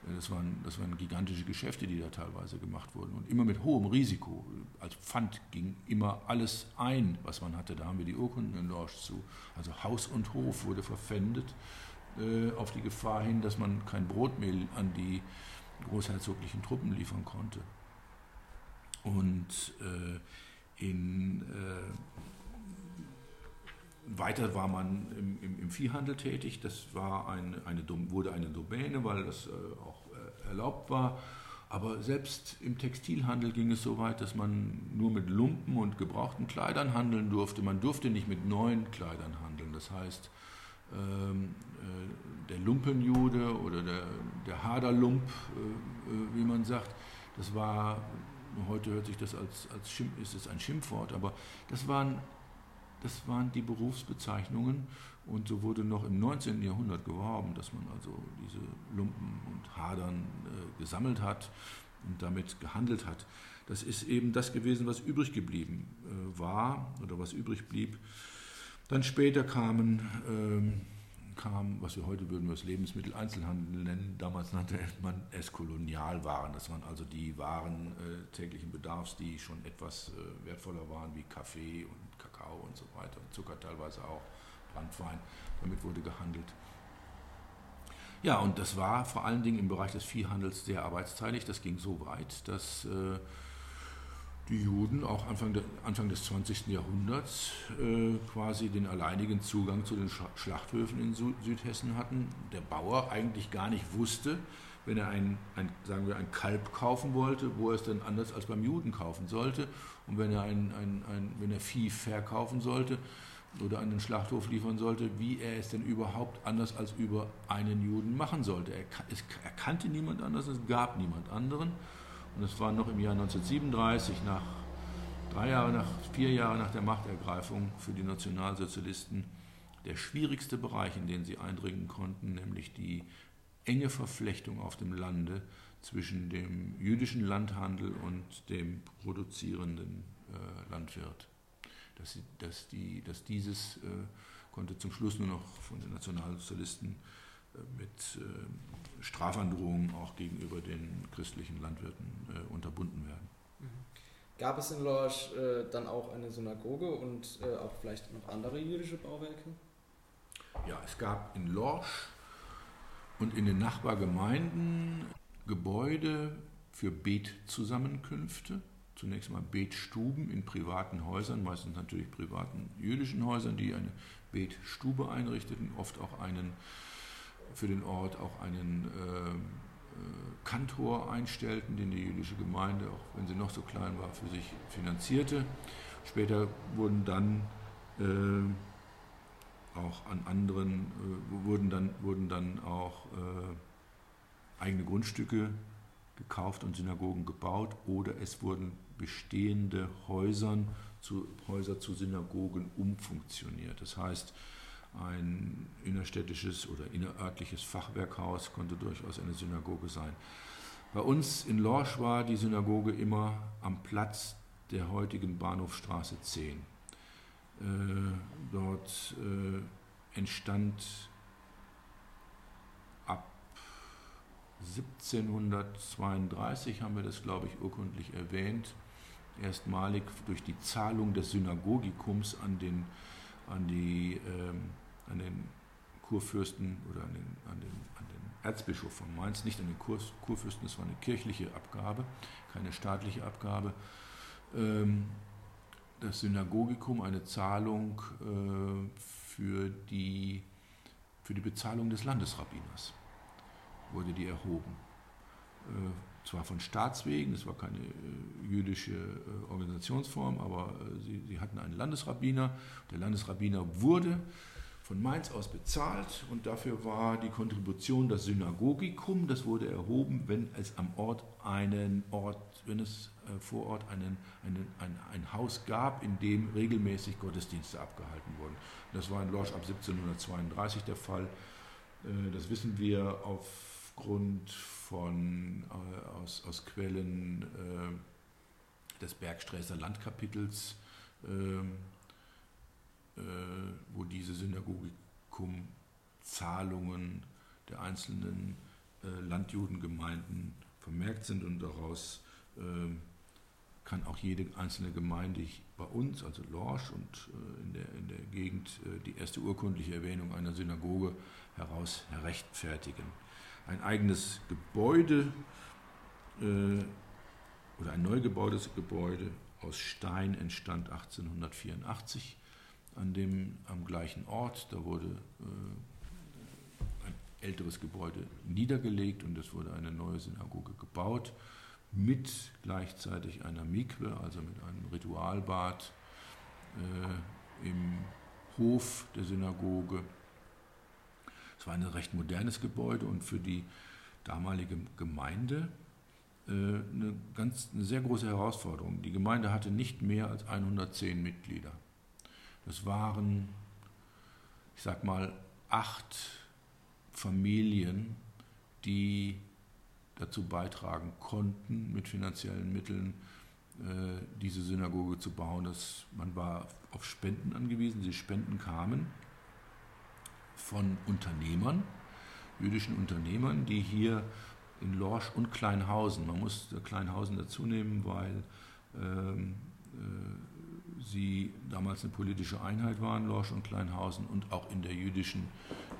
Äh, das waren, das waren gigantische Geschäfte, die da teilweise gemacht wurden und immer mit hohem Risiko. Als Pfand ging immer alles ein, was man hatte. Da haben wir die Urkunden in Lorsch zu. Also Haus und Hof wurde verpfändet äh, auf die Gefahr hin, dass man kein Brotmehl an die großherzoglichen Truppen liefern konnte. Und äh, in, äh, weiter war man im, im, im, Viehhandel tätig. Das war ein, eine, wurde eine Domäne, weil das äh, auch äh, erlaubt war. Aber selbst im Textilhandel ging es so weit, dass man nur mit Lumpen und gebrauchten Kleidern handeln durfte. Man durfte nicht mit neuen Kleidern handeln. Das heißt, ähm, äh, der Lumpenjude oder der, der Haderlump, äh, äh, wie man sagt, das war Heute hört sich das als, als Schimpf, ist es ein Schimpfwort, aber das waren, das waren die Berufsbezeichnungen und so wurde noch im 19. Jahrhundert geworben, dass man also diese Lumpen und Hadern äh, gesammelt hat und damit gehandelt hat. Das ist eben das gewesen, was übrig geblieben äh, war oder was übrig blieb. Dann später kamen ähm, kam, was wir heute würden wir das Lebensmitteleinzelhandel nennen. Damals nannte man es Kolonialwaren. Das waren also die Waren äh, täglichen Bedarfs, die schon etwas äh, wertvoller waren, wie Kaffee und Kakao und so weiter. Zucker teilweise auch, Brandwein. Damit wurde gehandelt. Ja, und das war vor allen Dingen im Bereich des Viehhandels sehr arbeitsteilig. Das ging so weit, dass äh, die Juden auch Anfang, de, Anfang des 20. Jahrhunderts äh, quasi den alleinigen Zugang zu den Schlachthöfen in Südhessen hatten. Der Bauer eigentlich gar nicht wusste, wenn er ein, ein, sagen wir, ein Kalb kaufen wollte, wo er es dann anders als beim Juden kaufen sollte. Und wenn er, ein, ein, ein, wenn er Vieh verkaufen sollte oder an den Schlachthof liefern sollte, wie er es denn überhaupt anders als über einen Juden machen sollte. Er, es, er kannte niemand anders, es gab niemand anderen. Und es war noch im Jahr 1937, nach drei Jahre, nach vier Jahre nach der Machtergreifung für die Nationalsozialisten, der schwierigste Bereich, in den sie eindringen konnten, nämlich die enge Verflechtung auf dem Lande zwischen dem jüdischen Landhandel und dem produzierenden äh, Landwirt. Dass, sie, dass, die, dass dieses äh, konnte zum Schluss nur noch von den Nationalsozialisten äh, mit äh, Strafandrohungen auch gegenüber den christlichen Landwirten äh, unterbunden werden. Mhm. Gab es in Lorsch dann auch eine Synagoge und auch vielleicht noch andere jüdische Bauwerke? Ja, es gab in Lorsch und in den Nachbargemeinden Gebäude für Betzusammenkünfte. Zunächst mal Betstuben in privaten Häusern, meistens natürlich privaten jüdischen Häusern, die eine Betstube einrichteten, oft auch einen für den Ort auch einen äh, äh, Kantor einstellten, den die jüdische Gemeinde, auch wenn sie noch so klein war, für sich finanzierte. Später wurden dann äh, auch an anderen, äh, wurden, dann, wurden dann auch äh, eigene Grundstücke gekauft und Synagogen gebaut oder es wurden bestehende Häusern zu, Häuser zu Synagogen umfunktioniert. Das heißt, ein innerstädtisches oder innerörtliches Fachwerkhaus konnte durchaus eine Synagoge sein. Bei uns in Lorsch war die Synagoge immer am Platz der heutigen Bahnhofstraße 10. Äh, dort äh, entstand ab 1732, haben wir das, glaube ich, urkundlich erwähnt, erstmalig durch die Zahlung des Synagogikums an den, an die ähm, an den Kurfürsten oder an den, an den, an den Erzbischof von Mainz, nicht an den Kur, Kurfürsten, das war eine kirchliche Abgabe, keine staatliche Abgabe. Ähm, das Synagogikum, eine Zahlung äh, für, die, für die Bezahlung des Landesrabbiners, wurde die erhoben. Äh, zwar von Staatswegen, es war keine äh, jüdische äh, Organisationsform, aber äh, sie, sie, hatten einen Landesrabbiner. Der Landesrabbiner wurde von Mainz aus bezahlt und dafür war die Kontribution das Synagogikum, das wurde erhoben, wenn es am Ort einen Ort, wenn es äh, vor Ort einen, einen, ein, ein Haus gab, in dem regelmäßig Gottesdienste abgehalten wurden. Das war in Lorsch ab 1732 der Fall. Äh, das wissen wir aufgrund von, äh, aus, aus Quellen des Bergsträßer Landkapitels, ähm, wo diese Synagogikum-Zahlungen der einzelnen Landjudengemeinden vermerkt sind und daraus ähm, kann auch jede einzelne Gemeinde bei uns, also Lorsch und äh, in, der, in der Gegend, äh, die erste urkundliche Erwähnung einer Synagoge heraus rechtfertigen. Ein eigenes Gebäude äh, oder ein neu gebautes Gebäude aus Stein entstand 1884 an dem, am gleichen Ort. Da wurde ein älteres Gebäude niedergelegt und es wurde eine neue Synagoge gebaut mit gleichzeitig einer Mikwe, also mit einem Ritualbad äh, im Hof der Synagoge. Es war ein recht modernes Gebäude und für die damalige Gemeinde äh, eine, ganz, eine sehr große Herausforderung. Die Gemeinde hatte nicht mehr als 110 Mitglieder. Das waren, ich sag mal, acht Familien, die dazu beitragen konnten, mit finanziellen Mitteln äh, diese Synagoge zu bauen. Das, man war auf Spenden angewiesen. Die Spenden kamen von Unternehmern, jüdischen Unternehmern, die hier in Lorsch und Kleinhausen, man muss Kleinhausen dazu nehmen, weil ähm, äh, sie damals eine politische Einheit waren, Lorsch und Kleinhausen, und auch in der jüdischen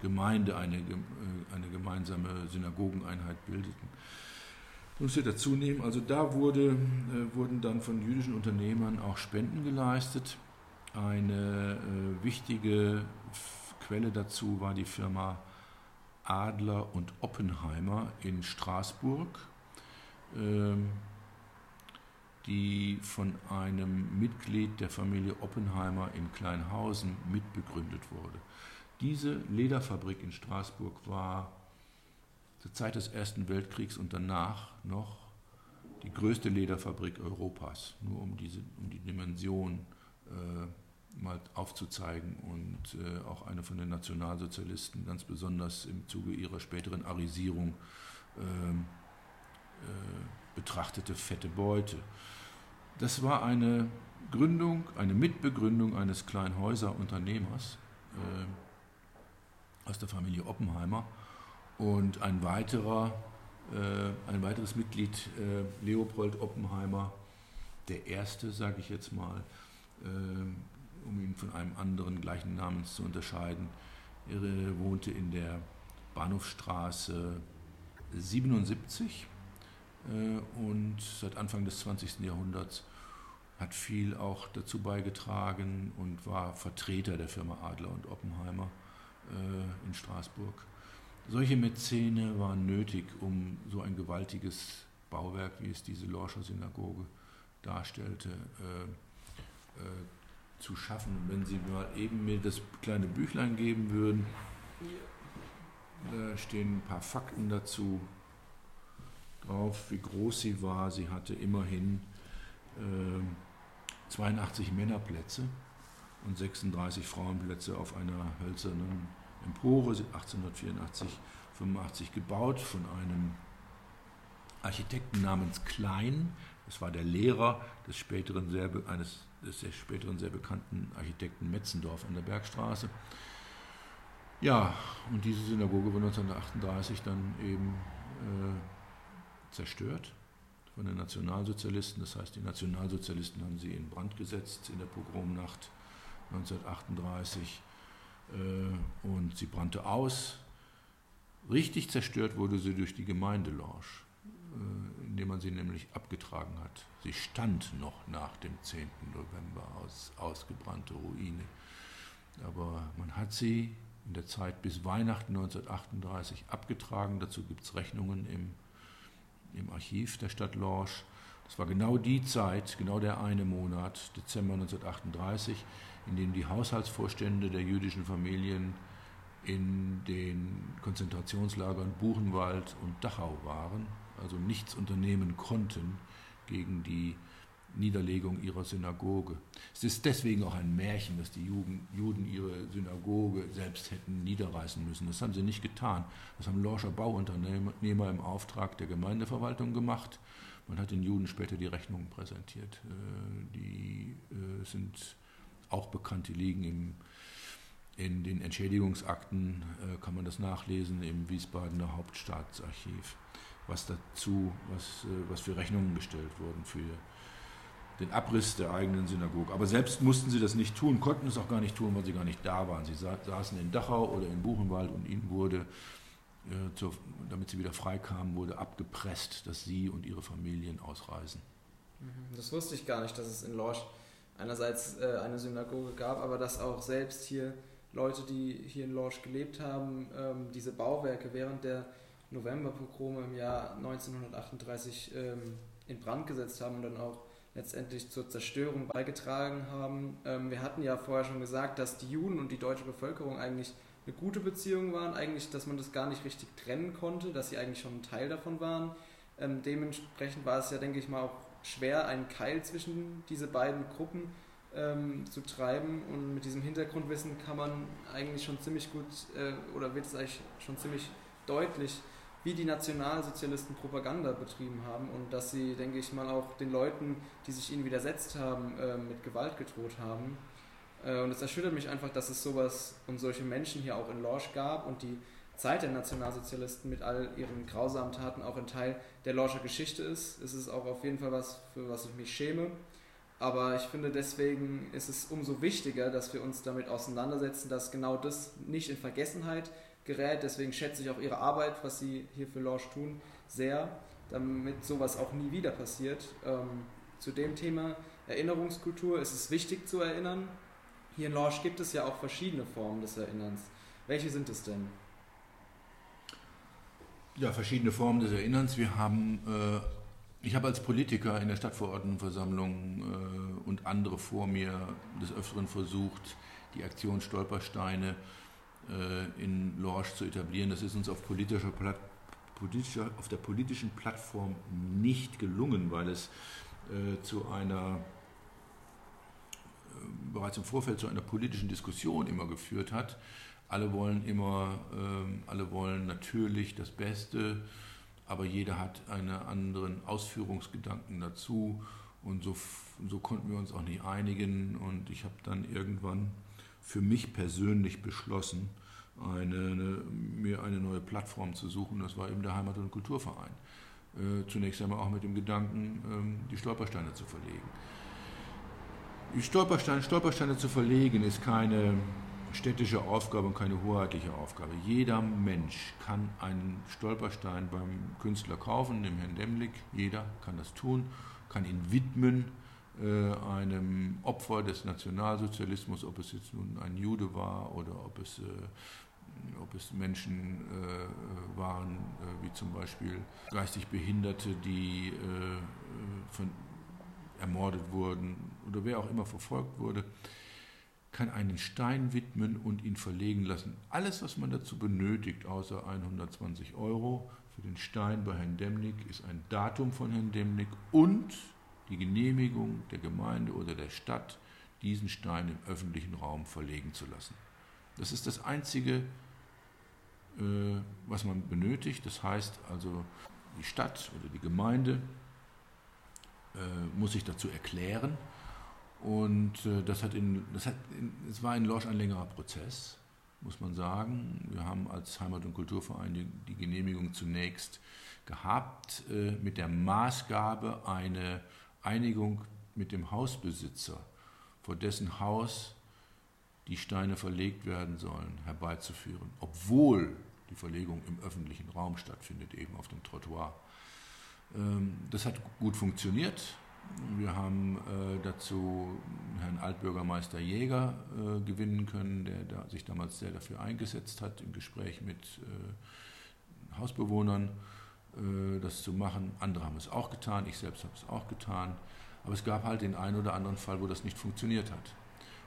Gemeinde eine, äh, eine gemeinsame Synagogeneinheit bildeten. Muss ich dazu nehmen, also da wurde, äh, wurden dann von jüdischen Unternehmern auch Spenden geleistet. Eine äh, wichtige Quelle dazu war die Firma Adler und Oppenheimer in Straßburg, ähm, die von einem Mitglied der Familie Oppenheimer in Kleinhausen mitbegründet wurde. Diese Lederfabrik in Straßburg war zur Zeit des Ersten Weltkriegs und danach noch die größte Lederfabrik Europas, nur um, diese, um die Dimension äh, mal aufzuzeigen und äh, auch eine von den Nationalsozialisten ganz besonders im Zuge ihrer späteren Arisierung äh, äh betrachtete fette Beute. Das war eine Gründung, eine Mitbegründung eines Kleinhäuser-Unternehmers, äh, aus der Familie Oppenheimer und ein weiterer, äh, ein weiteres Mitglied, äh, Leopold Oppenheimer, der erste, sage ich jetzt mal, äh, um ihn von einem anderen gleichen Namens zu unterscheiden. Er wohnte in der Bahnhofstraße 77 äh, und seit Anfang des 20. Jahrhunderts hat viel auch dazu beigetragen und war Vertreter der Firma Adler und Oppenheimer äh, in Straßburg. Solche Mäzene waren nötig, um so ein gewaltiges Bauwerk, wie es diese Lorscher Synagoge darstellte, äh, äh, zu schaffen. wenn Sie mal eben mir das kleine Büchlein geben würden, da stehen ein paar Fakten dazu drauf, wie groß sie war. Sie hatte immerhin 82 Männerplätze und 36 Frauenplätze auf einer hölzernen Empore, 1884, 85 gebaut von einem Architekten namens Klein. Das war der Lehrer des späteren sehr, eines des späteren sehr bekannten Architekten Metzendorf an der Bergstraße. Ja, und diese Synagoge wurde 1938 dann eben äh, zerstört von den Nationalsozialisten. Das heißt, die Nationalsozialisten haben sie in Brand gesetzt in der Pogromnacht 1938 äh, und sie brannte aus. Richtig zerstört wurde sie durch die Gemeinde Lorsch, äh, indem man sie nämlich abgetragen hat. Sie stand noch nach dem 10. November aus ausgebrannte Ruine. Aber man hat sie in der Zeit bis Weihnachten 1938 abgetragen. Dazu gibt es Rechnungen im, im Archiv der Stadt Lorsch. Das war genau die Zeit, genau der eine Monat, Dezember 1938, in dem die Haushaltsvorstände der jüdischen Familien in den Konzentrationslagern Buchenwald und Dachau waren, also nichts unternehmen konnten gegen die Niederlegung ihrer Synagoge. Es ist deswegen auch ein Märchen, dass die Juden, Juden, ihre Synagoge selbst hätten niederreißen müssen. Das haben sie nicht getan. Das haben Lorscher Bauunternehmer im Auftrag der Gemeindeverwaltung gemacht. Man hat den Juden später die Rechnungen präsentiert. Äh, die äh, sind auch bekannt, die liegen im, in den Entschädigungsakten, äh, kann man das nachlesen im Wiesbadener Hauptstaatsarchiv, was dazu, was, was für Rechnungen gestellt wurden für den Abriss der eigenen Synagoge. Aber selbst mussten sie das nicht tun, konnten es auch gar nicht tun, weil sie gar nicht da waren. Sie saßen in Dachau oder in Buchenwald und ihnen wurde, äh, damit sie wieder frei kamen, wurde abgepresst, dass sie und ihre Familien ausreisen. Mhm. Das wusste ich gar nicht, dass es in Lorsch einerseits äh, eine Synagoge gab, aber dass auch selbst hier Leute, die hier in Lorsch gelebt haben, ähm, diese Bauwerke während der Novemberpogrome im Jahr 1938 ähm, in Brand gesetzt haben und dann auch letztendlich zur Zerstörung beigetragen haben. Ähm, wir hatten ja vorher schon gesagt, dass die Juden und die deutsche Bevölkerung eigentlich eine gute Beziehung waren, eigentlich, dass man das gar nicht richtig trennen konnte, dass sie eigentlich schon ein Teil davon waren. Ähm, dementsprechend war es ja, denke ich mal, auch schwer, einen Keil zwischen diese beiden Gruppen ähm, zu treiben. Und mit diesem Hintergrundwissen kann man eigentlich schon ziemlich gut, äh, oder wird es eigentlich schon ziemlich deutlich, wie die Nationalsozialisten Propaganda betrieben haben und dass sie, denke ich mal, auch den Leuten, die sich ihnen widersetzt haben, äh, mit Gewalt gedroht haben. Äh, und es erschüttert mich einfach, dass es sowas und solche Menschen hier auch in Lorsch gab und die Zeit der Nationalsozialisten mit all ihren grausamen Taten auch ein Teil der Lorscher Geschichte ist. Es ist auch auf jeden Fall was, für was ich mich schäme. Aber ich finde, deswegen ist es umso wichtiger, dass wir uns damit auseinandersetzen, dass genau das nicht in Vergessenheit gerät. Deswegen schätze ich auch ihre Arbeit, was sie hier für Lorsch tun, sehr, damit sowas auch nie wieder passiert. Ähm, zu dem Thema Erinnerungskultur ist es wichtig zu erinnern. Hier in Lorsch gibt es ja auch verschiedene Formen des Erinnerns. Welche sind es denn? Ja, verschiedene Formen des Erinnerns. Wir haben, äh, ich habe als Politiker in der Stadtverordnetenversammlung äh, und andere vor mir des Öfteren versucht, die Aktion Stolpersteine äh, in Lorsch zu etablieren. Das ist uns auf, politischer Platt, politischer, auf der politischen Plattform nicht gelungen, weil es äh, zu einer äh, bereits im Vorfeld zu einer politischen Diskussion immer geführt hat. Alle wollen immer, äh, alle wollen natürlich das Beste, aber jeder hat einen anderen Ausführungsgedanken dazu und so, so konnten wir uns auch nicht einigen und ich habe dann irgendwann für mich persönlich beschlossen, eine, eine, mir eine neue Plattform zu suchen. Das war eben der Heimat- und Kulturverein. Äh, zunächst einmal auch mit dem Gedanken, ähm, die Stolpersteine zu verlegen. Die Stolpersteine, Stolpersteine zu verlegen ist keine städtische Aufgabe und keine hoheitliche Aufgabe. Jeder Mensch kann einen Stolperstein beim Künstler kaufen, dem Herrn Demlik. Jeder kann das tun, kann ihn widmen einem Opfer des Nationalsozialismus, ob es jetzt nun ein Jude war oder ob es, äh, ob es Menschen äh, waren, wie zum Beispiel geistig Behinderte, die von, ermordet wurden oder wer auch immer verfolgt wurde, kann einen Stein widmen und ihn verlegen lassen. Alles, was man dazu benötigt, außer 120 Euro für den Stein bei Herrn Demnig, ist ein Datum von Herrn Demnig und die Genehmigung der Gemeinde oder der Stadt, diesen Stein im öffentlichen Raum verlegen zu lassen. Das ist das Einzige, äh, was man benötigt. Das heißt also, die Stadt oder die Gemeinde äh, muss sich dazu erklären. Und äh, das, hat in, das, hat in, das war in Lorsch ein längerer Prozess, muss man sagen. Wir haben als Heimat- und Kulturverein die, die Genehmigung zunächst gehabt, mit der Maßgabe, eine Einigung mit dem Hausbesitzer, vor dessen Haus die Steine verlegt werden sollen, herbeizuführen, obwohl die Verlegung im öffentlichen Raum stattfindet, eben auf dem Trottoir. Ähm, das hat gut funktioniert. Wir haben äh, dazu Herrn Altbürgermeister Jäger äh, gewinnen können, der sich damals sehr dafür eingesetzt hat, im Gespräch mit äh, Hausbewohnern das zu machen. Andere haben es auch getan, ich selbst habe es auch getan. Aber es gab halt den einen oder anderen Fall, wo das nicht funktioniert hat.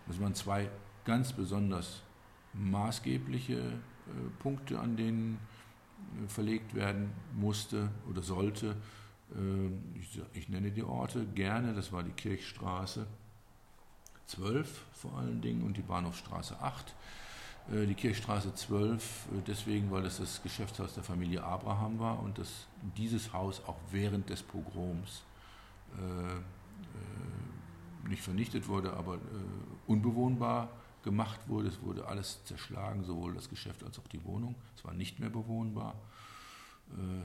Das waren zwei ganz besonders maßgebliche äh, Punkte, an denen äh, verlegt werden musste oder sollte. Äh, ich, ich, nenne die Orte gerne, das war die Kirchstraße 12 vor allen Dingen und die Bahnhofstraße 8. Äh, die Kirchstraße 12 äh, deswegen, weil es das Geschäftshaus der Familie Abraham war und dass dieses Haus auch während des Pogroms äh, nicht vernichtet wurde, aber unbewohnbar gemacht wurde. Es wurde alles zerschlagen, sowohl das Geschäft als auch die Wohnung. Es war nicht mehr bewohnbar.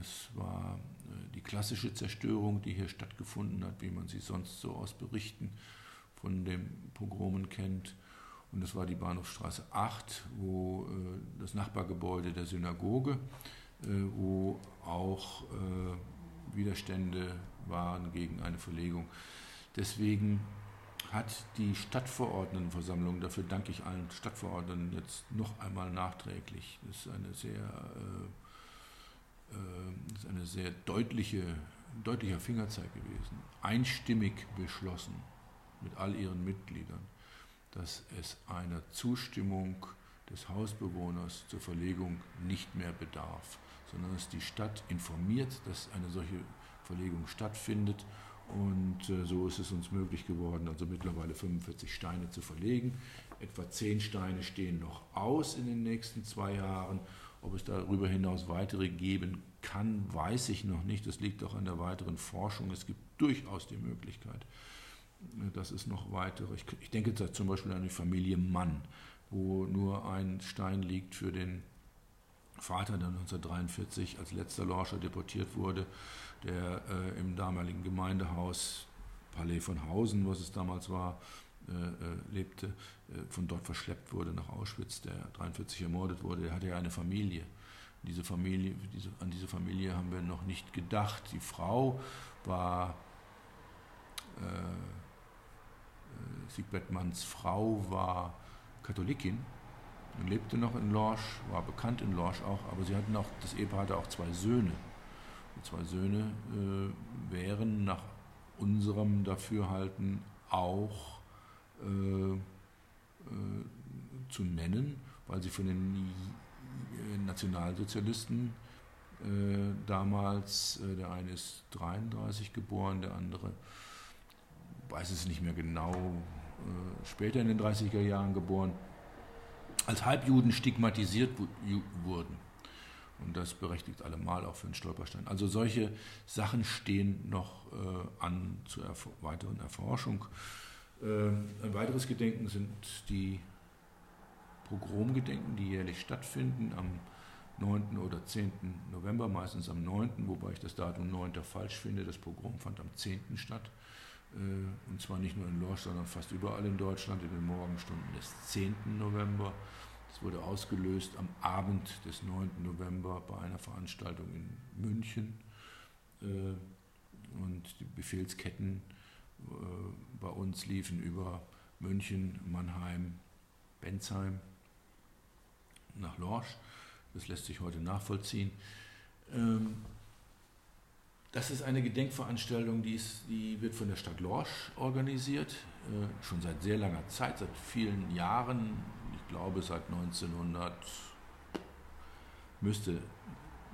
Es war die klassische Zerstörung, die hier stattgefunden hat, wie man sie sonst so aus Berichten von den Pogromen kennt. Und das war die Bahnhofstraße 8, wo äh, das Nachbargebäude der Synagoge, äh, wo auch äh, Widerstände waren gegen eine Verlegung. Deswegen hat die Stadtverordnetenversammlung, dafür danke ich allen Stadtverordneten jetzt noch einmal nachträglich, das ist eine sehr, äh, äh, das ist eine sehr deutliche, deutlicher Fingerzeig gewesen, einstimmig beschlossen mit all ihren Mitgliedern dass es einer Zustimmung des Hausbewohners zur Verlegung nicht mehr bedarf, sondern dass die Stadt informiert, dass eine solche Verlegung stattfindet. Und äh, so ist es uns möglich geworden, also mittlerweile 45 Steine zu verlegen. Etwa 10 Steine stehen noch aus in den nächsten zwei Jahren. Ob es darüber hinaus weitere geben kann, weiß ich noch nicht. Das liegt auch an der weiteren Forschung. Es gibt durchaus die Möglichkeit, das ist noch weitere. Ich, ich denke da zum Beispiel an die Familie Mann, wo nur ein Stein liegt für den Vater, der 1943 als letzter Lorscher deportiert wurde, der äh, im damaligen Gemeindehaus Palais von Hausen, was es damals war, äh, äh, lebte, äh, von dort verschleppt wurde nach Auschwitz, der 1943 ermordet wurde. Der hatte ja eine Familie. Diese Familie diese, an diese Familie haben wir noch nicht gedacht. Die Frau war äh, Siegbert Manns Frau war Katholikin und lebte noch in Lorsch, war bekannt in Lorsch auch, aber sie hatten auch, das Ehepaar hatte auch zwei Söhne. Die zwei Söhne äh, wären nach unserem Dafürhalten auch äh, äh, zu nennen, weil sie von den Nationalsozialisten äh, damals, äh, der eine ist 33 geboren, der andere weiß es nicht mehr genau, äh, später in den 30er Jahren geboren, als Halbjuden stigmatisiert wurden. Und das berechtigt allemal auch für einen Stolperstein. Also solche Sachen stehen noch äh, an zur erf weiteren Erforschung. Äh, ein weiteres Gedenken sind die Pogromgedenken, die jährlich stattfinden am 9. oder 10. November, meistens am 9., wobei ich das Datum 9. falsch finde. Das Pogrom fand am 10. statt. Äh, und zwar nicht nur in Lorsch, sondern fast überall in Deutschland in den Morgenstunden des 10. November. Das wurde ausgelöst am Abend des 9. November bei einer Veranstaltung in München. Äh, und die Befehlsketten äh, bei uns liefen über München, Mannheim, Bensheim nach Lorsch. Das lässt sich heute nachvollziehen. Das ist eine Gedenkveranstaltung, die, ist, die wird von der Stadt Lorsch organisiert, äh, schon seit sehr langer Zeit, seit vielen Jahren. Ich glaube seit 1900, müsste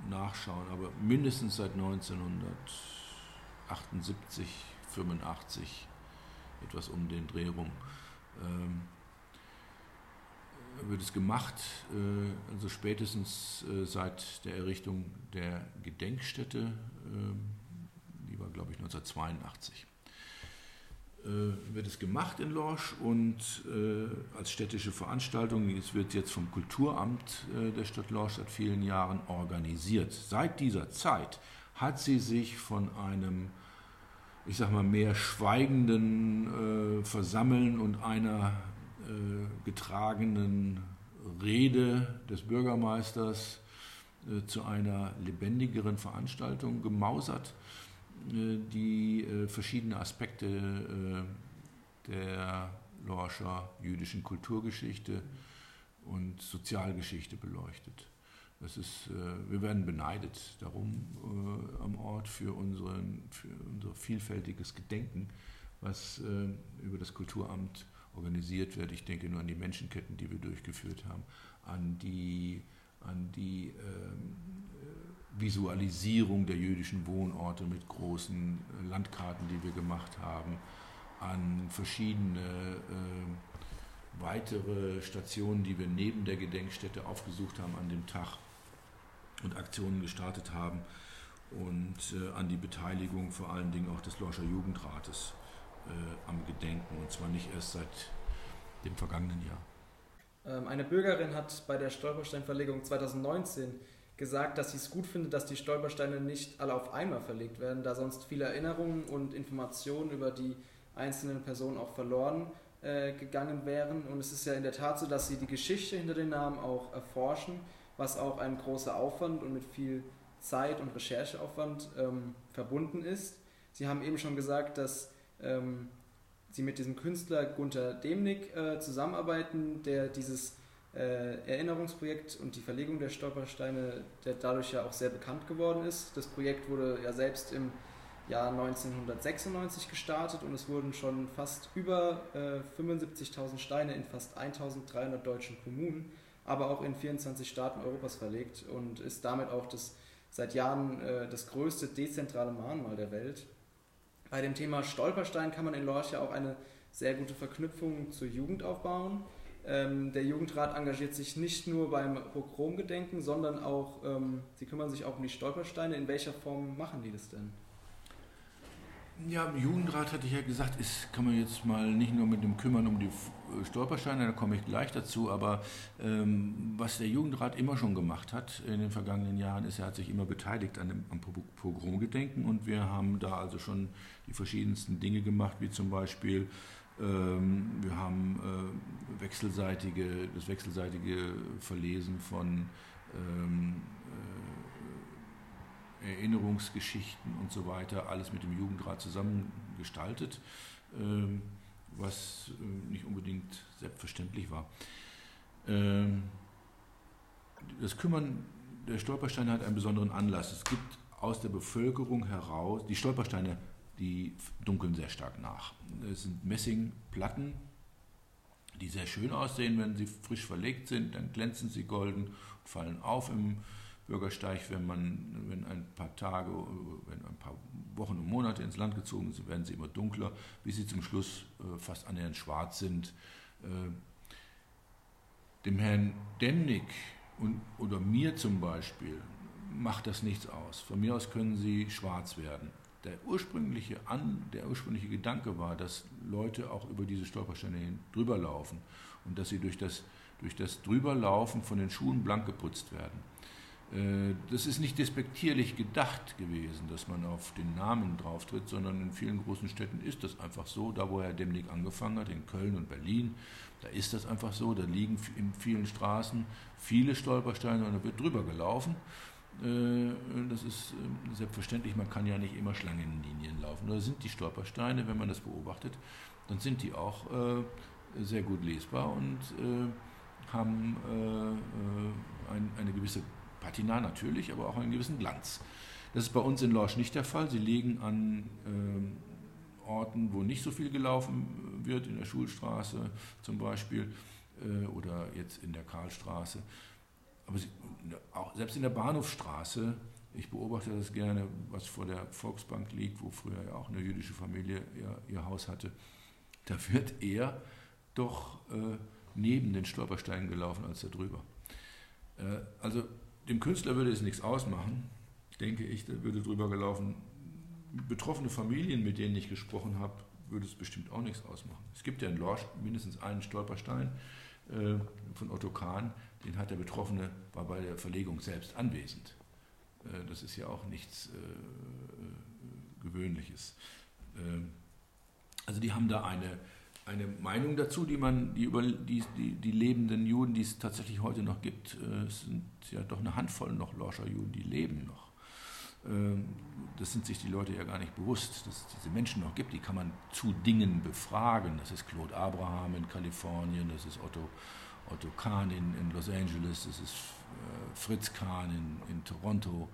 nachschauen, aber mindestens seit 1978, 85, etwas um den Dreh rum. Ähm, wird es gemacht, äh, also spätestens äh, seit der Errichtung der Gedenkstätte, ähm, die war glaube ich 1982, äh, wird es gemacht in Lorsch und als städtische Veranstaltung, es wird jetzt vom Kulturamt der Stadt Lorsch seit vielen Jahren organisiert. Seit dieser Zeit hat sie sich von einem ich sag mal, mehr schweigenden Versammeln und einer getragenen Rede des Bürgermeisters äh, zu einer lebendigeren Veranstaltung gemausert, äh, die verschiedene Aspekte der Lorscher jüdischen Kulturgeschichte und Sozialgeschichte beleuchtet. Das ist, äh, wir werden beneidet darum äh, am Ort für, unseren, für unser vielfältiges Gedenken, was äh, über das Kulturamt organisiert wird. Ich denke nur an die Menschenketten, die wir durchgeführt haben, an die, an die ähm, Visualisierung der jüdischen Wohnorte mit großen Landkarten, die wir gemacht haben, an verschiedene äh, weitere Stationen, die wir neben der Gedenkstätte aufgesucht haben an dem Tag und Aktionen gestartet haben und äh, an die Beteiligung vor allen Dingen auch des Lorscher Jugendrates äh, am Gedenken und zwar nicht erst seit dem vergangenen Jahr. Ähm, eine Bürgerin hat bei der Stolpersteinverlegung 2019 gesagt, dass sie es gut findet, dass die Stolpersteine nicht alle auf einmal verlegt werden, da sonst viele Erinnerungen und Informationen über die einzelnen Personen auch verloren äh, gegangen wären. Und es ist ja in der Tat so, dass sie die Geschichte hinter den Namen auch erforschen, was auch ein großer Aufwand und mit viel Zeit und Rechercheaufwand ähm, verbunden ist. Sie haben eben schon gesagt, dass ähm, Sie mit diesem Künstler Gunther Demnig äh, zusammenarbeiten, der dieses äh, Erinnerungsprojekt und die Verlegung der Stolpersteine, der dadurch ja auch sehr bekannt geworden ist. Das Projekt wurde ja selbst im Jahr 1996 gestartet und es wurden schon fast über äh, 75.000 Steine in fast 1.300 deutschen Kommunen, aber auch in 24 Staaten Europas verlegt und ist damit auch das seit Jahren äh, das größte dezentrale Mahnmal der Welt. Bei dem Thema Stolperstein kann man in Lorch ja auch eine sehr gute Verknüpfung zur Jugend aufbauen. Ähm, der Jugendrat engagiert sich nicht nur beim Pogromgedenken, sondern auch, ähm, sie kümmern sich auch um die Stolpersteine. In welcher Form machen die das denn? Ja, im Jugendrat hatte ich ja gesagt, ist, kann man jetzt mal nicht nur mit dem kümmern um die Stolpersteine, da komme ich gleich dazu, aber ähm, was der Jugendrat immer schon gemacht hat in den vergangenen Jahren, ist, er hat sich immer beteiligt an dem, am Pogromgedenken und wir haben da also schon die verschiedensten Dinge gemacht, wie zum Beispiel ähm, wir haben äh, wechselseitige, das wechselseitige Verlesen von ähm, Erinnerungsgeschichten und so weiter, alles mit dem Jugendrat zusammen gestaltet, ähm, was äh, nicht unbedingt selbstverständlich war. Ähm, das Kümmern der Stolpersteine hat einen besonderen Anlass. Es gibt aus der Bevölkerung heraus, die Stolpersteine, die dunkeln sehr stark nach. Es sind Messingplatten, die sehr schön aussehen, wenn sie frisch verlegt sind, dann glänzen sie golden, fallen auf im Bürgersteig, wenn man, wenn ein paar Tage, wenn ein paar Wochen und Monate ins Land gezogen sind, werden sie immer dunkler, bis sie zum Schluss äh, fast annähernd schwarz sind. Äh, dem Herrn Demnig und, oder mir zum Beispiel macht das nichts aus. Von mir aus können sie schwarz werden. Der ursprüngliche, An, der ursprüngliche Gedanke war, dass Leute auch über diese Stolpersteine hin drüber laufen und dass sie durch das, durch das Drüberlaufen von den Schuhen blank geputzt werden. Äh, das ist nicht despektierlich gedacht gewesen, dass man auf den Namen drauftritt, sondern in vielen großen Städten ist das einfach so. Da, wo Herr Demnig angefangen hat, in Köln und Berlin, da ist das einfach so. Da liegen in vielen Straßen viele Stolpersteine und da wird drüber gelaufen. Äh, das ist ähm, selbstverständlich, man kann ja nicht immer Schlangenlinien laufen. Da sind die Stolpersteine, wenn man das beobachtet, dann sind die auch äh, sehr gut lesbar und haben eine gewisse Patina natürlich, aber auch einen gewissen Glanz. Das ist bei uns in Lorsch nicht der Fall. Sie liegen an äh, Orten, wo nicht so viel gelaufen wird, in der Schulstraße zum Beispiel äh, oder jetzt in der Karlstraße. Aber sie, auch selbst in der Bahnhofstraße, ich beobachte das gerne, was vor der Volksbank liegt, wo früher ja auch eine jüdische Familie ihr, ihr Haus hatte, da wird eher doch äh, neben den Stolpersteinen gelaufen als da drüber. Äh, also dem Künstler würde es nichts ausmachen, denke ich, der würde drüber gelaufen. Betroffene Familien, mit denen ich gesprochen habe, würde es bestimmt auch nichts ausmachen. Es gibt ja in Lorsch mindestens einen Stolperstein äh, von Otto Kahn, den hat der Betroffene, war bei der Verlegung selbst anwesend. Äh, das ist ja auch nichts äh, äh Gewöhnliches. Ähm, also die haben da eine eine Meinung dazu, die man, die über die, die, die lebenden Juden, die es tatsächlich heute noch gibt, äh, sind ja doch eine Handvoll noch Lorscher Juden, die leben noch. Ähm, das sind sich die Leute ja gar nicht bewusst, dass es diese Menschen noch gibt. Die kann man zu Dingen befragen. Das ist Claude Abraham in Kalifornien, das ist Otto, Otto Kahn in, in Los Angeles, das ist äh, Fritz Kahn in, in Toronto.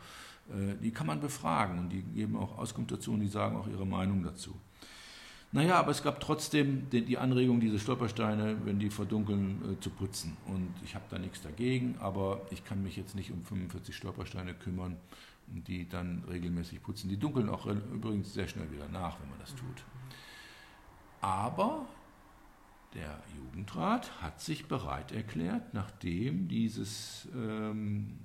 Äh, die kann man befragen und die geben auch Auskunft dazu und die sagen auch ihre Meinung dazu. Naja, aber es gab trotzdem die Anregung, diese Stolpersteine, wenn die verdunkeln, äh, zu putzen. Und ich habe da nichts dagegen, aber ich kann mich jetzt nicht um 45 Stolpersteine kümmern, die dann regelmäßig putzen. Die dunkeln auch übrigens sehr schnell wieder nach, wenn man das tut. Aber der Jugendrat hat sich bereit erklärt, nachdem dieses, ähm,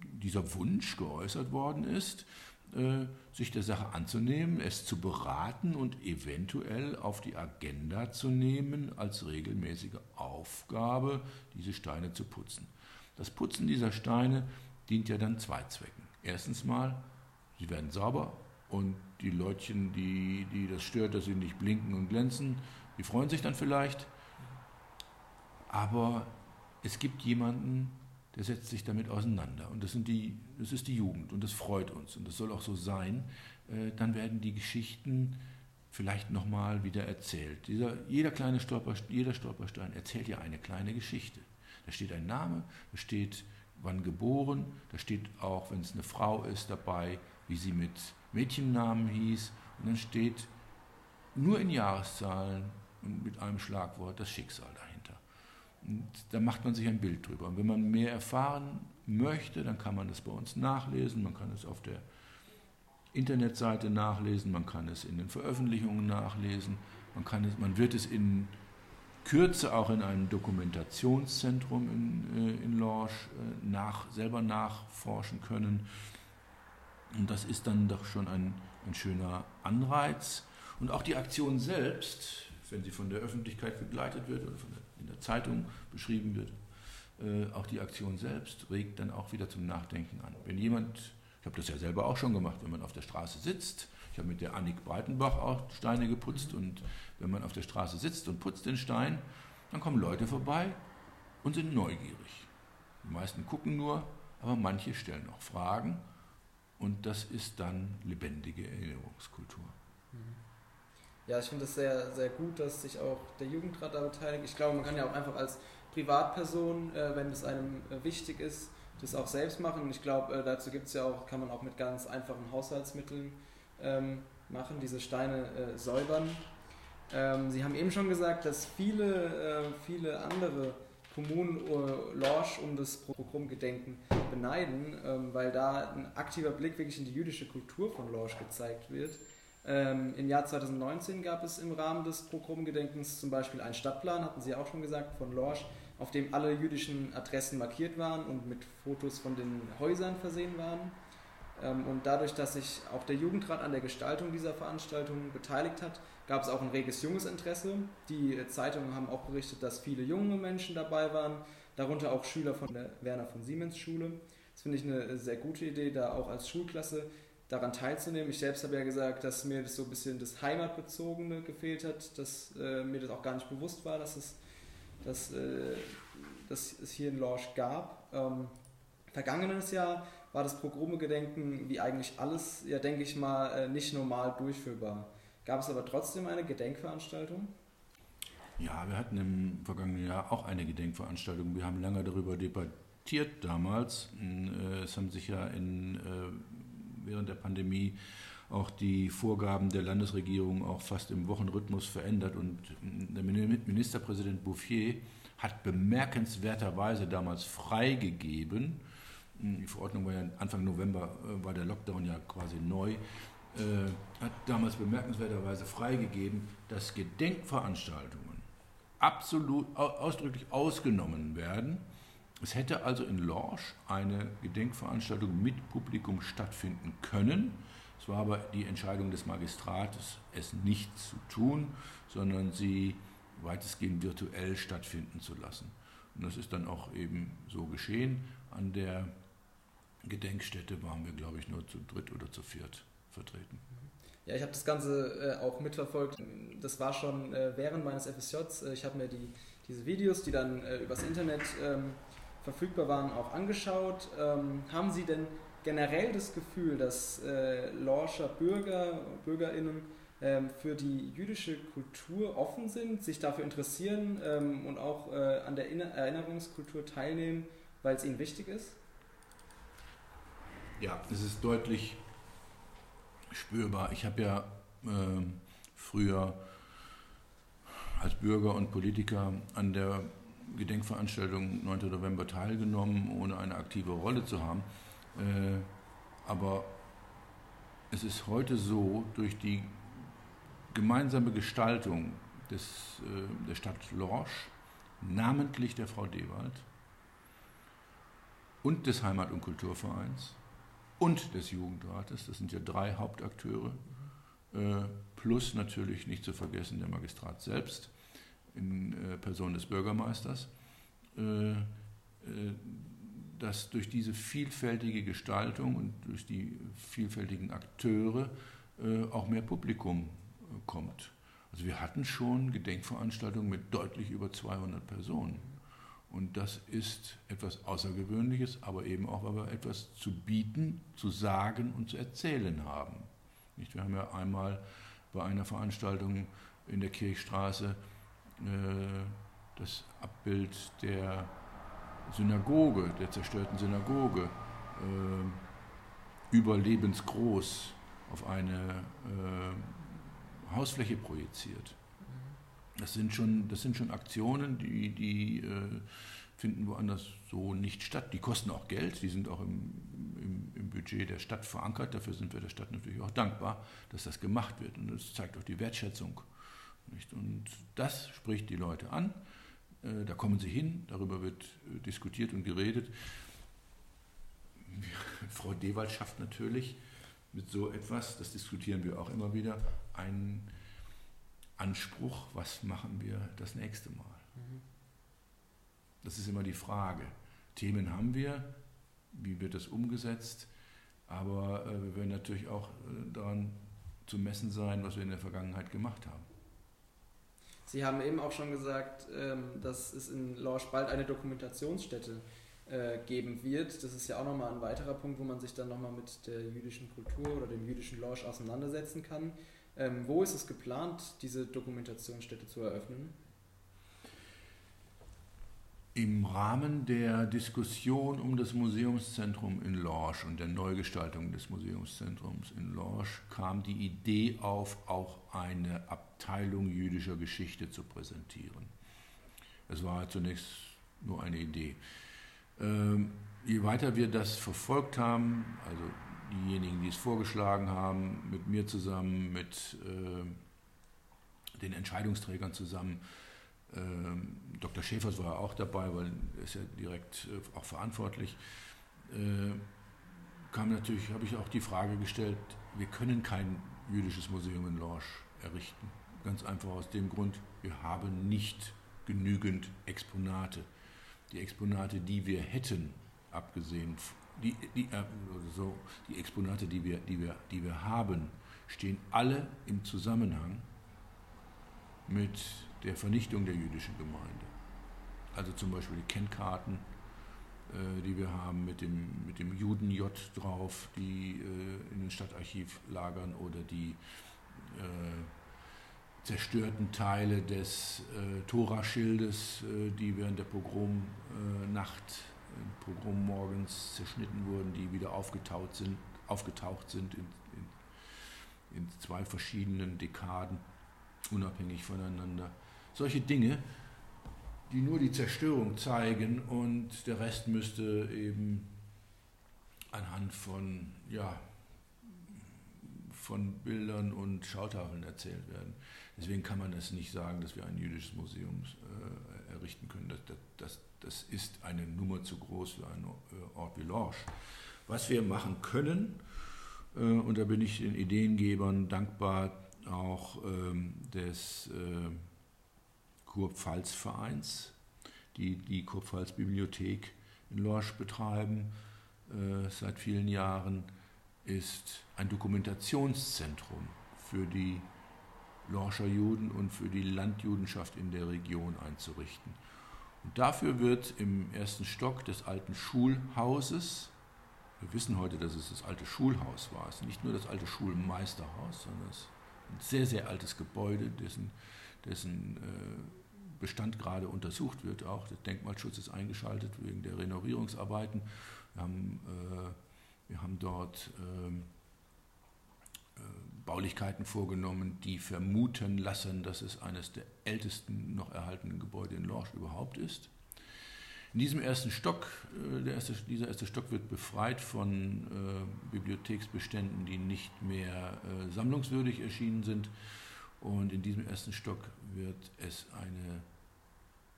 dieser Wunsch geäußert worden ist, sich der Sache anzunehmen, es zu beraten und eventuell auf die Agenda zu nehmen, als regelmäßige Aufgabe, diese Steine zu putzen. Das Putzen dieser Steine dient ja dann zwei Zwecken. Erstens mal, sie werden sauber und die Leutchen, die, die das stört, dass sie nicht blinken und glänzen, die freuen sich dann vielleicht. Aber es gibt jemanden, der setzt sich damit auseinander. Und das, sind die, das ist die Jugend und das freut uns und das soll auch so sein. Äh, dann werden die Geschichten vielleicht nochmal wieder erzählt. Dieser, jeder kleine Stolperstein, jeder Stolperstein erzählt ja eine kleine Geschichte. Da steht ein Name, da steht wann geboren, da steht auch, wenn es eine Frau ist, dabei, wie sie mit Mädchennamen hieß. Und dann steht nur in Jahreszahlen und mit einem Schlagwort das Schicksal dahinter. Und da macht man sich ein Bild drüber. Und wenn man mehr erfahren möchte, dann kann man das bei uns nachlesen. Man kann es auf der Internetseite nachlesen, man kann es in den Veröffentlichungen nachlesen, man, kann es, man wird es in Kürze auch in einem Dokumentationszentrum in, äh, in Lorsch äh, nach, selber nachforschen können. Und das ist dann doch schon ein, ein schöner Anreiz. Und auch die Aktion selbst, wenn sie von der Öffentlichkeit begleitet wird oder der, in der Zeitung beschrieben wird, äh, auch die Aktion selbst regt dann auch wieder zum Nachdenken an. Wenn jemand, ich habe das ja selber auch schon gemacht, wenn man auf der Straße sitzt, ich habe mit der Annik Breitenbach auch Steine geputzt und wenn man auf der Straße sitzt und putzt den Stein, dann kommen Leute vorbei und sind neugierig. Die meisten gucken nur, aber manche stellen auch Fragen und das ist dann lebendige Erinnerungskultur. Ja, ich finde es sehr, sehr gut, dass sich auch der Jugendrat da beteiligt. Ich glaube, man kann ja auch einfach als Privatperson, äh, wenn es einem äh, wichtig ist, das auch selbst machen. Und ich glaube, äh, dazu gibt es ja auch, kann man auch mit ganz einfachen Haushaltsmitteln ähm, machen, diese Steine säubern. Ähm, Sie haben eben schon gesagt, dass viele, viele andere Kommunen Lorsch um das Programmgedenken beneiden, ähm, weil da ein aktiver Blick wirklich in die jüdische Kultur von Lorsch gezeigt wird. Ähm, Im Jahr 2019 gab es im Rahmen des Pogromgedenkens zum Beispiel einen Stadtplan, hatten Sie auch schon gesagt, von Lorsch, auf dem alle jüdischen Adressen markiert waren und mit Fotos von den Häusern versehen waren. Ähm, und dadurch, dass sich auch der Jugendrat an der Gestaltung dieser Veranstaltung beteiligt hat, gab es auch ein reges junges Interesse. Die Zeitungen haben auch berichtet, dass viele junge Menschen dabei waren, darunter auch Schüler von der Werner von Siemens Schule. Das finde ich eine sehr gute Idee, da auch als Schulklasse daran teilzunehmen. Ich selbst habe ja gesagt, dass mir das so ein bisschen das Heimatbezogene gefehlt hat, dass äh, mir das auch gar nicht bewusst war, dass es, dass, äh, dass es hier in Lorsch gab. Ähm, vergangenes Jahr war das Pogrome-Gedenken wie eigentlich alles, ja denke ich mal, äh, nicht normal durchführbar. Gab es aber trotzdem eine Gedenkveranstaltung? Ja, wir hatten im vergangenen Jahr auch eine Gedenkveranstaltung. Wir haben lange darüber debattiert damals. Äh, es haben sich ja in äh, während der Pandemie auch die Vorgaben der Landesregierung auch fast im Wochenrhythmus verändert. Und der Ministerpräsident Bouffier hat bemerkenswerterweise damals freigegeben, die Verordnung war ja Anfang November, äh, war der Lockdown ja quasi neu, äh, hat damals bemerkenswerterweise freigegeben, dass Gedenkveranstaltungen absolut ausdrücklich ausgenommen werden es hätte also in Lorsch eine Gedenkveranstaltung mit Publikum stattfinden können. Es war aber die Entscheidung des Magistrates, es nicht zu tun, sondern sie weitestgehend virtuell stattfinden zu lassen. Und das ist dann auch eben so geschehen. An der Gedenkstätte waren wir, glaube ich, nur zu dritt oder zu viert vertreten. Ja, ich habe das Ganze äh, auch mitverfolgt. Das war schon äh, während meines FSJs. Äh, ich habe mir die, diese Videos, die dann äh, übers Internet ähm, verfügbar waren, auch angeschaut. Ähm, haben Sie denn generell das Gefühl, dass äh, Lorscher Bürger, BürgerInnen ähm, für die jüdische Kultur offen sind, sich dafür interessieren ähm, und auch äh, an der Inner Erinnerungskultur teilnehmen, weil es ihnen wichtig ist? Ja, es ist deutlich spürbar. Ich habe ja äh, früher als Bürger und Politiker an der Gedenkveranstaltung 9. November teilgenommen, ohne eine aktive Rolle zu haben. Äh, aber es ist heute so, durch die gemeinsame Gestaltung des, äh, der Stadt Lorsch, namentlich der Frau Dewald und des Heimat- und Kulturvereins und des Jugendrates, das sind ja drei Hauptakteure, äh, plus natürlich nicht zu vergessen der Magistrat selbst in äh, Person des Bürgermeisters, äh, dass durch diese vielfältige Gestaltung und durch die vielfältigen Akteure auch mehr Publikum kommt. Also wir hatten schon Gedenkveranstaltungen mit deutlich über 200 Personen. Und das ist etwas Außergewöhnliches, aber eben auch, weil wir etwas zu bieten, zu sagen und zu erzählen haben. Nicht? Wir haben ja einmal bei einer Veranstaltung in der Kirchstraße äh, das Abbild der Synagoge, der zerstörten Synagoge, äh, überlebensgroß auf eine äh, Hausfläche projiziert. Das sind schon, das sind schon Aktionen, die, die äh, finden woanders so nicht statt. Die kosten auch Geld, die sind auch im, im, im, Budget der Stadt verankert. Dafür sind wir der Stadt natürlich auch dankbar, dass das gemacht wird. Und das zeigt auch die Wertschätzung. Nicht? Und das spricht die Leute an. Äh, da kommen sie hin, darüber wird äh, diskutiert und geredet. Frau Dewald schafft natürlich mit so etwas, das diskutieren wir auch immer wieder, einen Anspruch, was machen wir das nächste Mal. Mhm. Das ist immer die Frage. Themen haben wir, wie wird das umgesetzt, aber äh, wir werden natürlich auch daran zu messen sein, was wir in der Vergangenheit gemacht haben. Sie haben eben auch schon gesagt, ähm, dass es in Lorsch bald eine Dokumentationsstätte äh, geben wird. Das ist ja auch nochmal ein weiterer Punkt, wo man sich dann nochmal mit der jüdischen Kultur oder dem jüdischen Lorsch auseinandersetzen kann. Ähm, wo ist es geplant, diese Dokumentationsstätte zu eröffnen? Im Rahmen der Diskussion um das Museumszentrum in Lorsch und der Neugestaltung des Museumszentrums in Lorsch kam die Idee auf, auch eine Abteilung jüdischer Geschichte zu präsentieren. Es war zunächst nur eine Idee. Ähm, je weiter wir das verfolgt haben, also diejenigen, die es vorgeschlagen haben, mit mir zusammen, mit äh, den Entscheidungsträgern zusammen. Ähm, Dr. Schäfers war auch dabei, weil er ist ja direkt äh, auch verantwortlich. Äh, kam natürlich, habe ich auch die Frage gestellt, wir können kein jüdisches Museum in Lorsch errichten. Ganz einfach aus dem Grund, wir haben nicht genügend Exponate. Die Exponate, die wir hätten, abgesehen die, die, äh, so, die Exponate, die wir, die, wir, die wir haben, stehen alle im Zusammenhang mit der Vernichtung der jüdischen Gemeinde. Also zum Beispiel die Kennkarten, äh, die wir haben mit dem, mit dem Juden-J drauf, die äh, in den Stadtarchiv lagern oder die äh, zerstörten Teile des äh, Toraschildes, äh, die während der Pogromnacht Pogrommorgens zerschnitten wurden, die wieder aufgetaucht sind, aufgetaucht sind in, in, in zwei verschiedenen Dekaden, unabhängig voneinander. Solche Dinge, die nur die Zerstörung zeigen und der Rest müsste eben anhand von, ja, von Bildern und Schautafeln erzählt werden. Deswegen kann man es nicht sagen, dass wir ein jüdisches Museum äh, errichten können. Das, das, das ist eine Nummer zu groß für einen äh, Ort wie Lorsch. Was wir machen können, äh, und da bin ich den Ideengebern dankbar, auch ähm, des äh, Kurpfalz-Vereins, die die Kurpfalz-Bibliothek in Lorsch betreiben seit vielen Jahren, ist ein Dokumentationszentrum für die Lorscher Juden und für die Landjudenschaft in der Region einzurichten. Und dafür wird im ersten Stock des alten Schulhauses Wir wissen heute, dass es das alte Schulhaus war. Es ist nicht nur das alte Schulmeisterhaus, sondern es ist ein sehr, sehr altes Gebäude, dessen, dessen äh, Bestand gerade untersucht wird. Auch der Denkmalschutz ist eingeschaltet wegen der Renovierungsarbeiten. Wir haben, äh, wir haben dort ähm, äh, Baulichkeiten vorgenommen, die vermuten lassen, dass es eines der ältesten noch erhaltenen Gebäude in Lorsch überhaupt ist. In diesem ersten Stock, äh, erste, dieser erste Stock wird befreit von äh, Bibliotheksbeständen, die nicht mehr äh, sammlungswürdig erschienen sind. Und in diesem ersten Stock wird es eine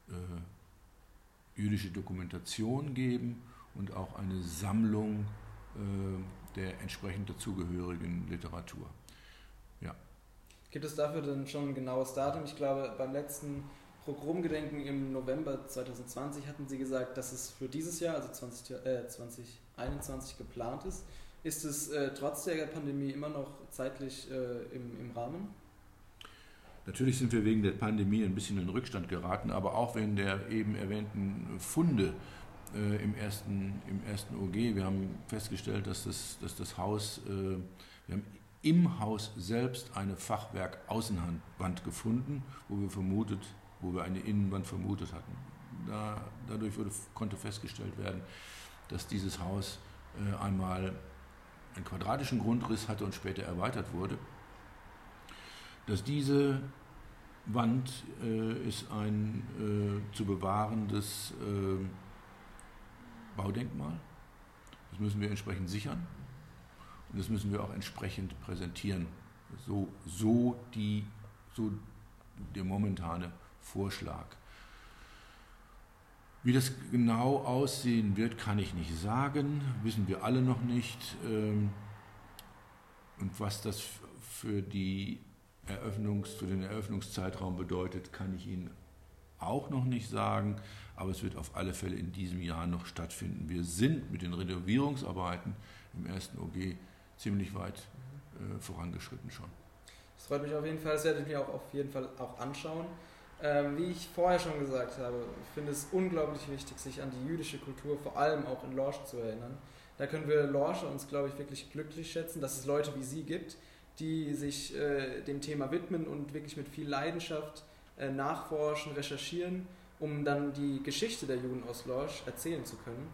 äh, jüdische Dokumentation geben und auch eine Sammlung äh, der entsprechend dazugehörigen Literatur. Ja. Gibt es dafür denn schon ein genaues Datum? Ich glaube, beim letzten Programmgedenken im November 2020 hatten Sie gesagt, dass es für dieses Jahr, also 20, äh, 2021, geplant ist. Ist es äh, trotz der Pandemie immer noch zeitlich äh, im, im Rahmen? Natürlich sind wir wegen der Pandemie ein bisschen in Rückstand geraten, aber auch wegen der eben erwähnten Funde äh, im, ersten, im ersten OG. Wir haben festgestellt, dass das, dass das Haus, äh, wir haben im Haus selbst eine Fachwerk-Außenwand gefunden, wo wir vermutet wo wir eine Innenwand vermutet hatten. Da, dadurch wurde, konnte festgestellt werden, dass dieses Haus äh, einmal einen quadratischen Grundriss hatte und später erweitert wurde. Dass diese Wand äh, ist ein äh, zu bewahrendes äh, Baudenkmal. Das müssen wir entsprechend sichern und das müssen wir auch entsprechend präsentieren. So, so, die, so der momentane Vorschlag. Wie das genau aussehen wird, kann ich nicht sagen, wissen wir alle noch nicht. Ähm, und was das für, die Eröffnungs-, für den Eröffnungszeitraum bedeutet, kann ich Ihnen auch noch nicht sagen, aber es wird auf alle Fälle in diesem Jahr noch stattfinden. Wir sind mit den Renovierungsarbeiten im ersten OG ziemlich weit äh, vorangeschritten schon. Das freut mich auf jeden Fall, das werde ich mir auch auf jeden Fall auch anschauen. Ähm, wie ich vorher schon gesagt habe, ich finde es unglaublich wichtig, sich an die jüdische Kultur, vor allem auch in Lorsch, zu erinnern. Da können wir Lorscher uns, glaube ich, wirklich glücklich schätzen, dass es Leute wie Sie gibt, die sich äh, dem Thema widmen und wirklich mit viel Leidenschaft äh, nachforschen, recherchieren, um dann die Geschichte der Juden aus Lorsch erzählen zu können.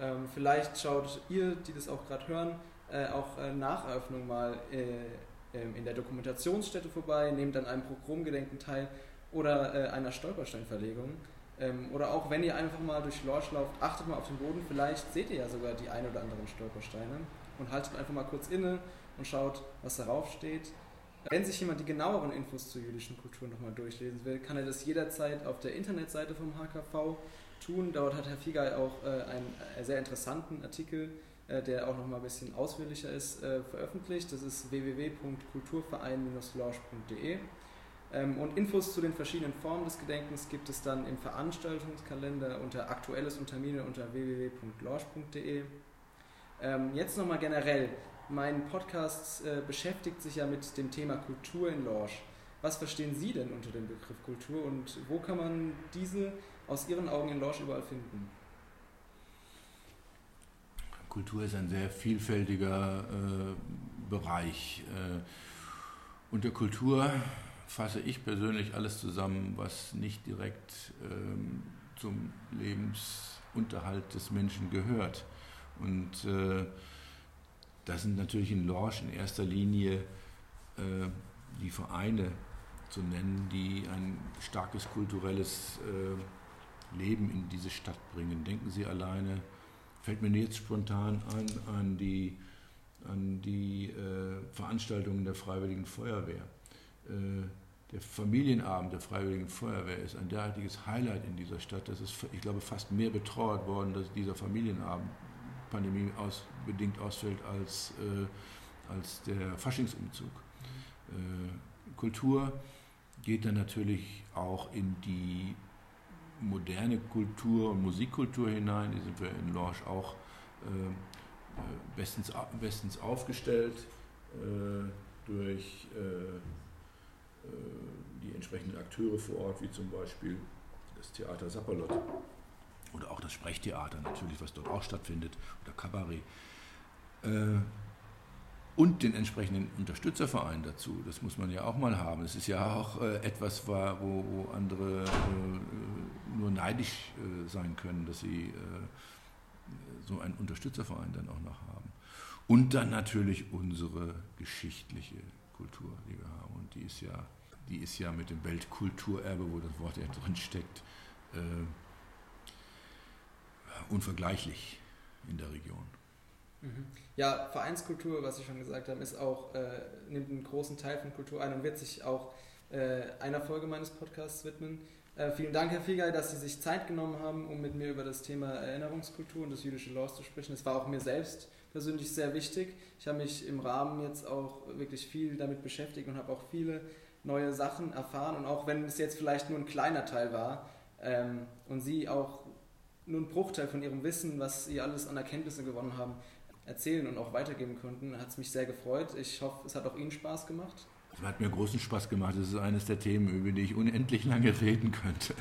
Ähm, vielleicht schaut ihr, die das auch gerade hören, äh, auch äh, nach Eröffnung mal äh, ähm, in der Dokumentationsstätte vorbei, nehmt an einem Pogromgedenken teil oder äh, einer Stolpersteinverlegung. Ähm, oder auch wenn ihr einfach mal durch Lorsch lauft, achtet mal auf den Boden, vielleicht seht ihr ja sogar die ein oder anderen Stolpersteine und haltet einfach mal kurz inne und schaut, was darauf steht. Wenn sich jemand die genaueren Infos zur jüdischen Kultur nochmal durchlesen will, kann er das jederzeit auf der Internetseite vom HKV tun. Dort hat Herr Fiegei auch äh, einen äh, sehr interessanten Artikel, äh, der auch nochmal ein bisschen ausführlicher ist, veröffentlicht. Das ist www.kulturverein-lorsch.de. Ähm, und Infos zu den verschiedenen Formen des Gedenkens gibt es dann im Veranstaltungskalender unter Aktuelles und Termine unter www.lorsch.de. Ähm, jetzt nochmal generell. Mein Podcast äh, beschäftigt sich ja mit dem Thema Kultur in Lorsch. Was verstehen Sie denn unter dem Begriff Kultur und wo kann man diese aus Ihren Augen in Lorsch überall finden? Kultur ist ein sehr vielfältiger äh, Bereich. Äh, unter Kultur fasse ich persönlich alles zusammen, was nicht direkt ähm, zum Lebensunterhalt des Menschen gehört. Und äh, das sind natürlich in Lorsch in erster Linie äh, die Vereine zu nennen, die ein starkes kulturelles äh, Leben in diese Stadt bringen. Denken Sie alleine, fällt mir jetzt spontan an, an die, an die äh, Veranstaltungen der Freiwilligen Feuerwehr äh, der Familienabend der Freiwilligen Feuerwehr ist ein derartiges Highlight in dieser Stadt. Das ist, ich glaube, fast mehr betrauert worden, dass dieser Familienabend pandemiebedingt aus, ausfällt als, äh, als der Faschingsumzug. Äh, Kultur geht dann natürlich auch in die moderne Kultur und Musikkultur hinein. Die sind wir in Lorsch auch äh, bestens, bestens aufgestellt durch die entsprechenden Akteure vor Ort, wie zum Beispiel das Theater Sapperlot oder auch das Sprechtheater natürlich, was dort auch stattfindet, oder Kabarett. Äh, und den entsprechenden Unterstützerverein dazu. Das muss man ja auch mal haben. Es ist ja auch äh, etwas, wo, wo andere äh, nur neidisch sein können, dass sie so einen Unterstützerverein dann auch noch haben. Und dann natürlich unsere geschichtliche Kultur, die wir haben. Und die ist ja, die ist ja mit dem Weltkulturerbe, wo das Wort ja drin steckt, unvergleichlich in der Region. Mhm. Ja, Vereinskultur, was Sie schon gesagt haben, ist auch, äh, nimmt einen großen Teil von Kultur ein und wird sich auch äh, einer Folge meines Podcasts widmen. Äh, vielen Dank, Herr Fiegel, dass Sie sich Zeit genommen haben, um mit mir über das Thema Erinnerungskultur und das jüdische Laws zu sprechen. Es war auch mir selbst persönlich sehr wichtig. Ich habe mich im Rahmen jetzt auch wirklich viel damit beschäftigt und habe auch viele neue Sachen erfahren. Und auch wenn es jetzt vielleicht nur ein kleiner Teil war ähm, und Sie auch nur einen Bruchteil von Ihrem Wissen, was Sie alles an Erkenntnisse gewonnen haben, erzählen und auch weitergeben konnten, hat es mich sehr gefreut. Ich hoffe, es hat auch Ihnen Spaß gemacht. Es hat mir großen Spaß gemacht. Es ist eines der Themen, über die ich unendlich lange reden könnte.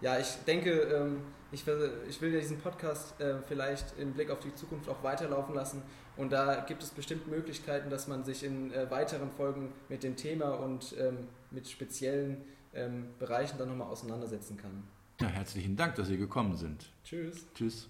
Ja, ich denke, ähm, ich will, diesen Podcast äh, vielleicht im Blick auf die Zukunft auch weiterlaufen lassen. Und da gibt es bestimmt Möglichkeiten, dass man sich in äh, weiteren Folgen mit dem Thema und ähm, mit speziellen ähm, Bereichen dann nochmal auseinandersetzen kann. Ja, herzlichen Dank, dass Sie gekommen sind. Tschüss. Tschüss.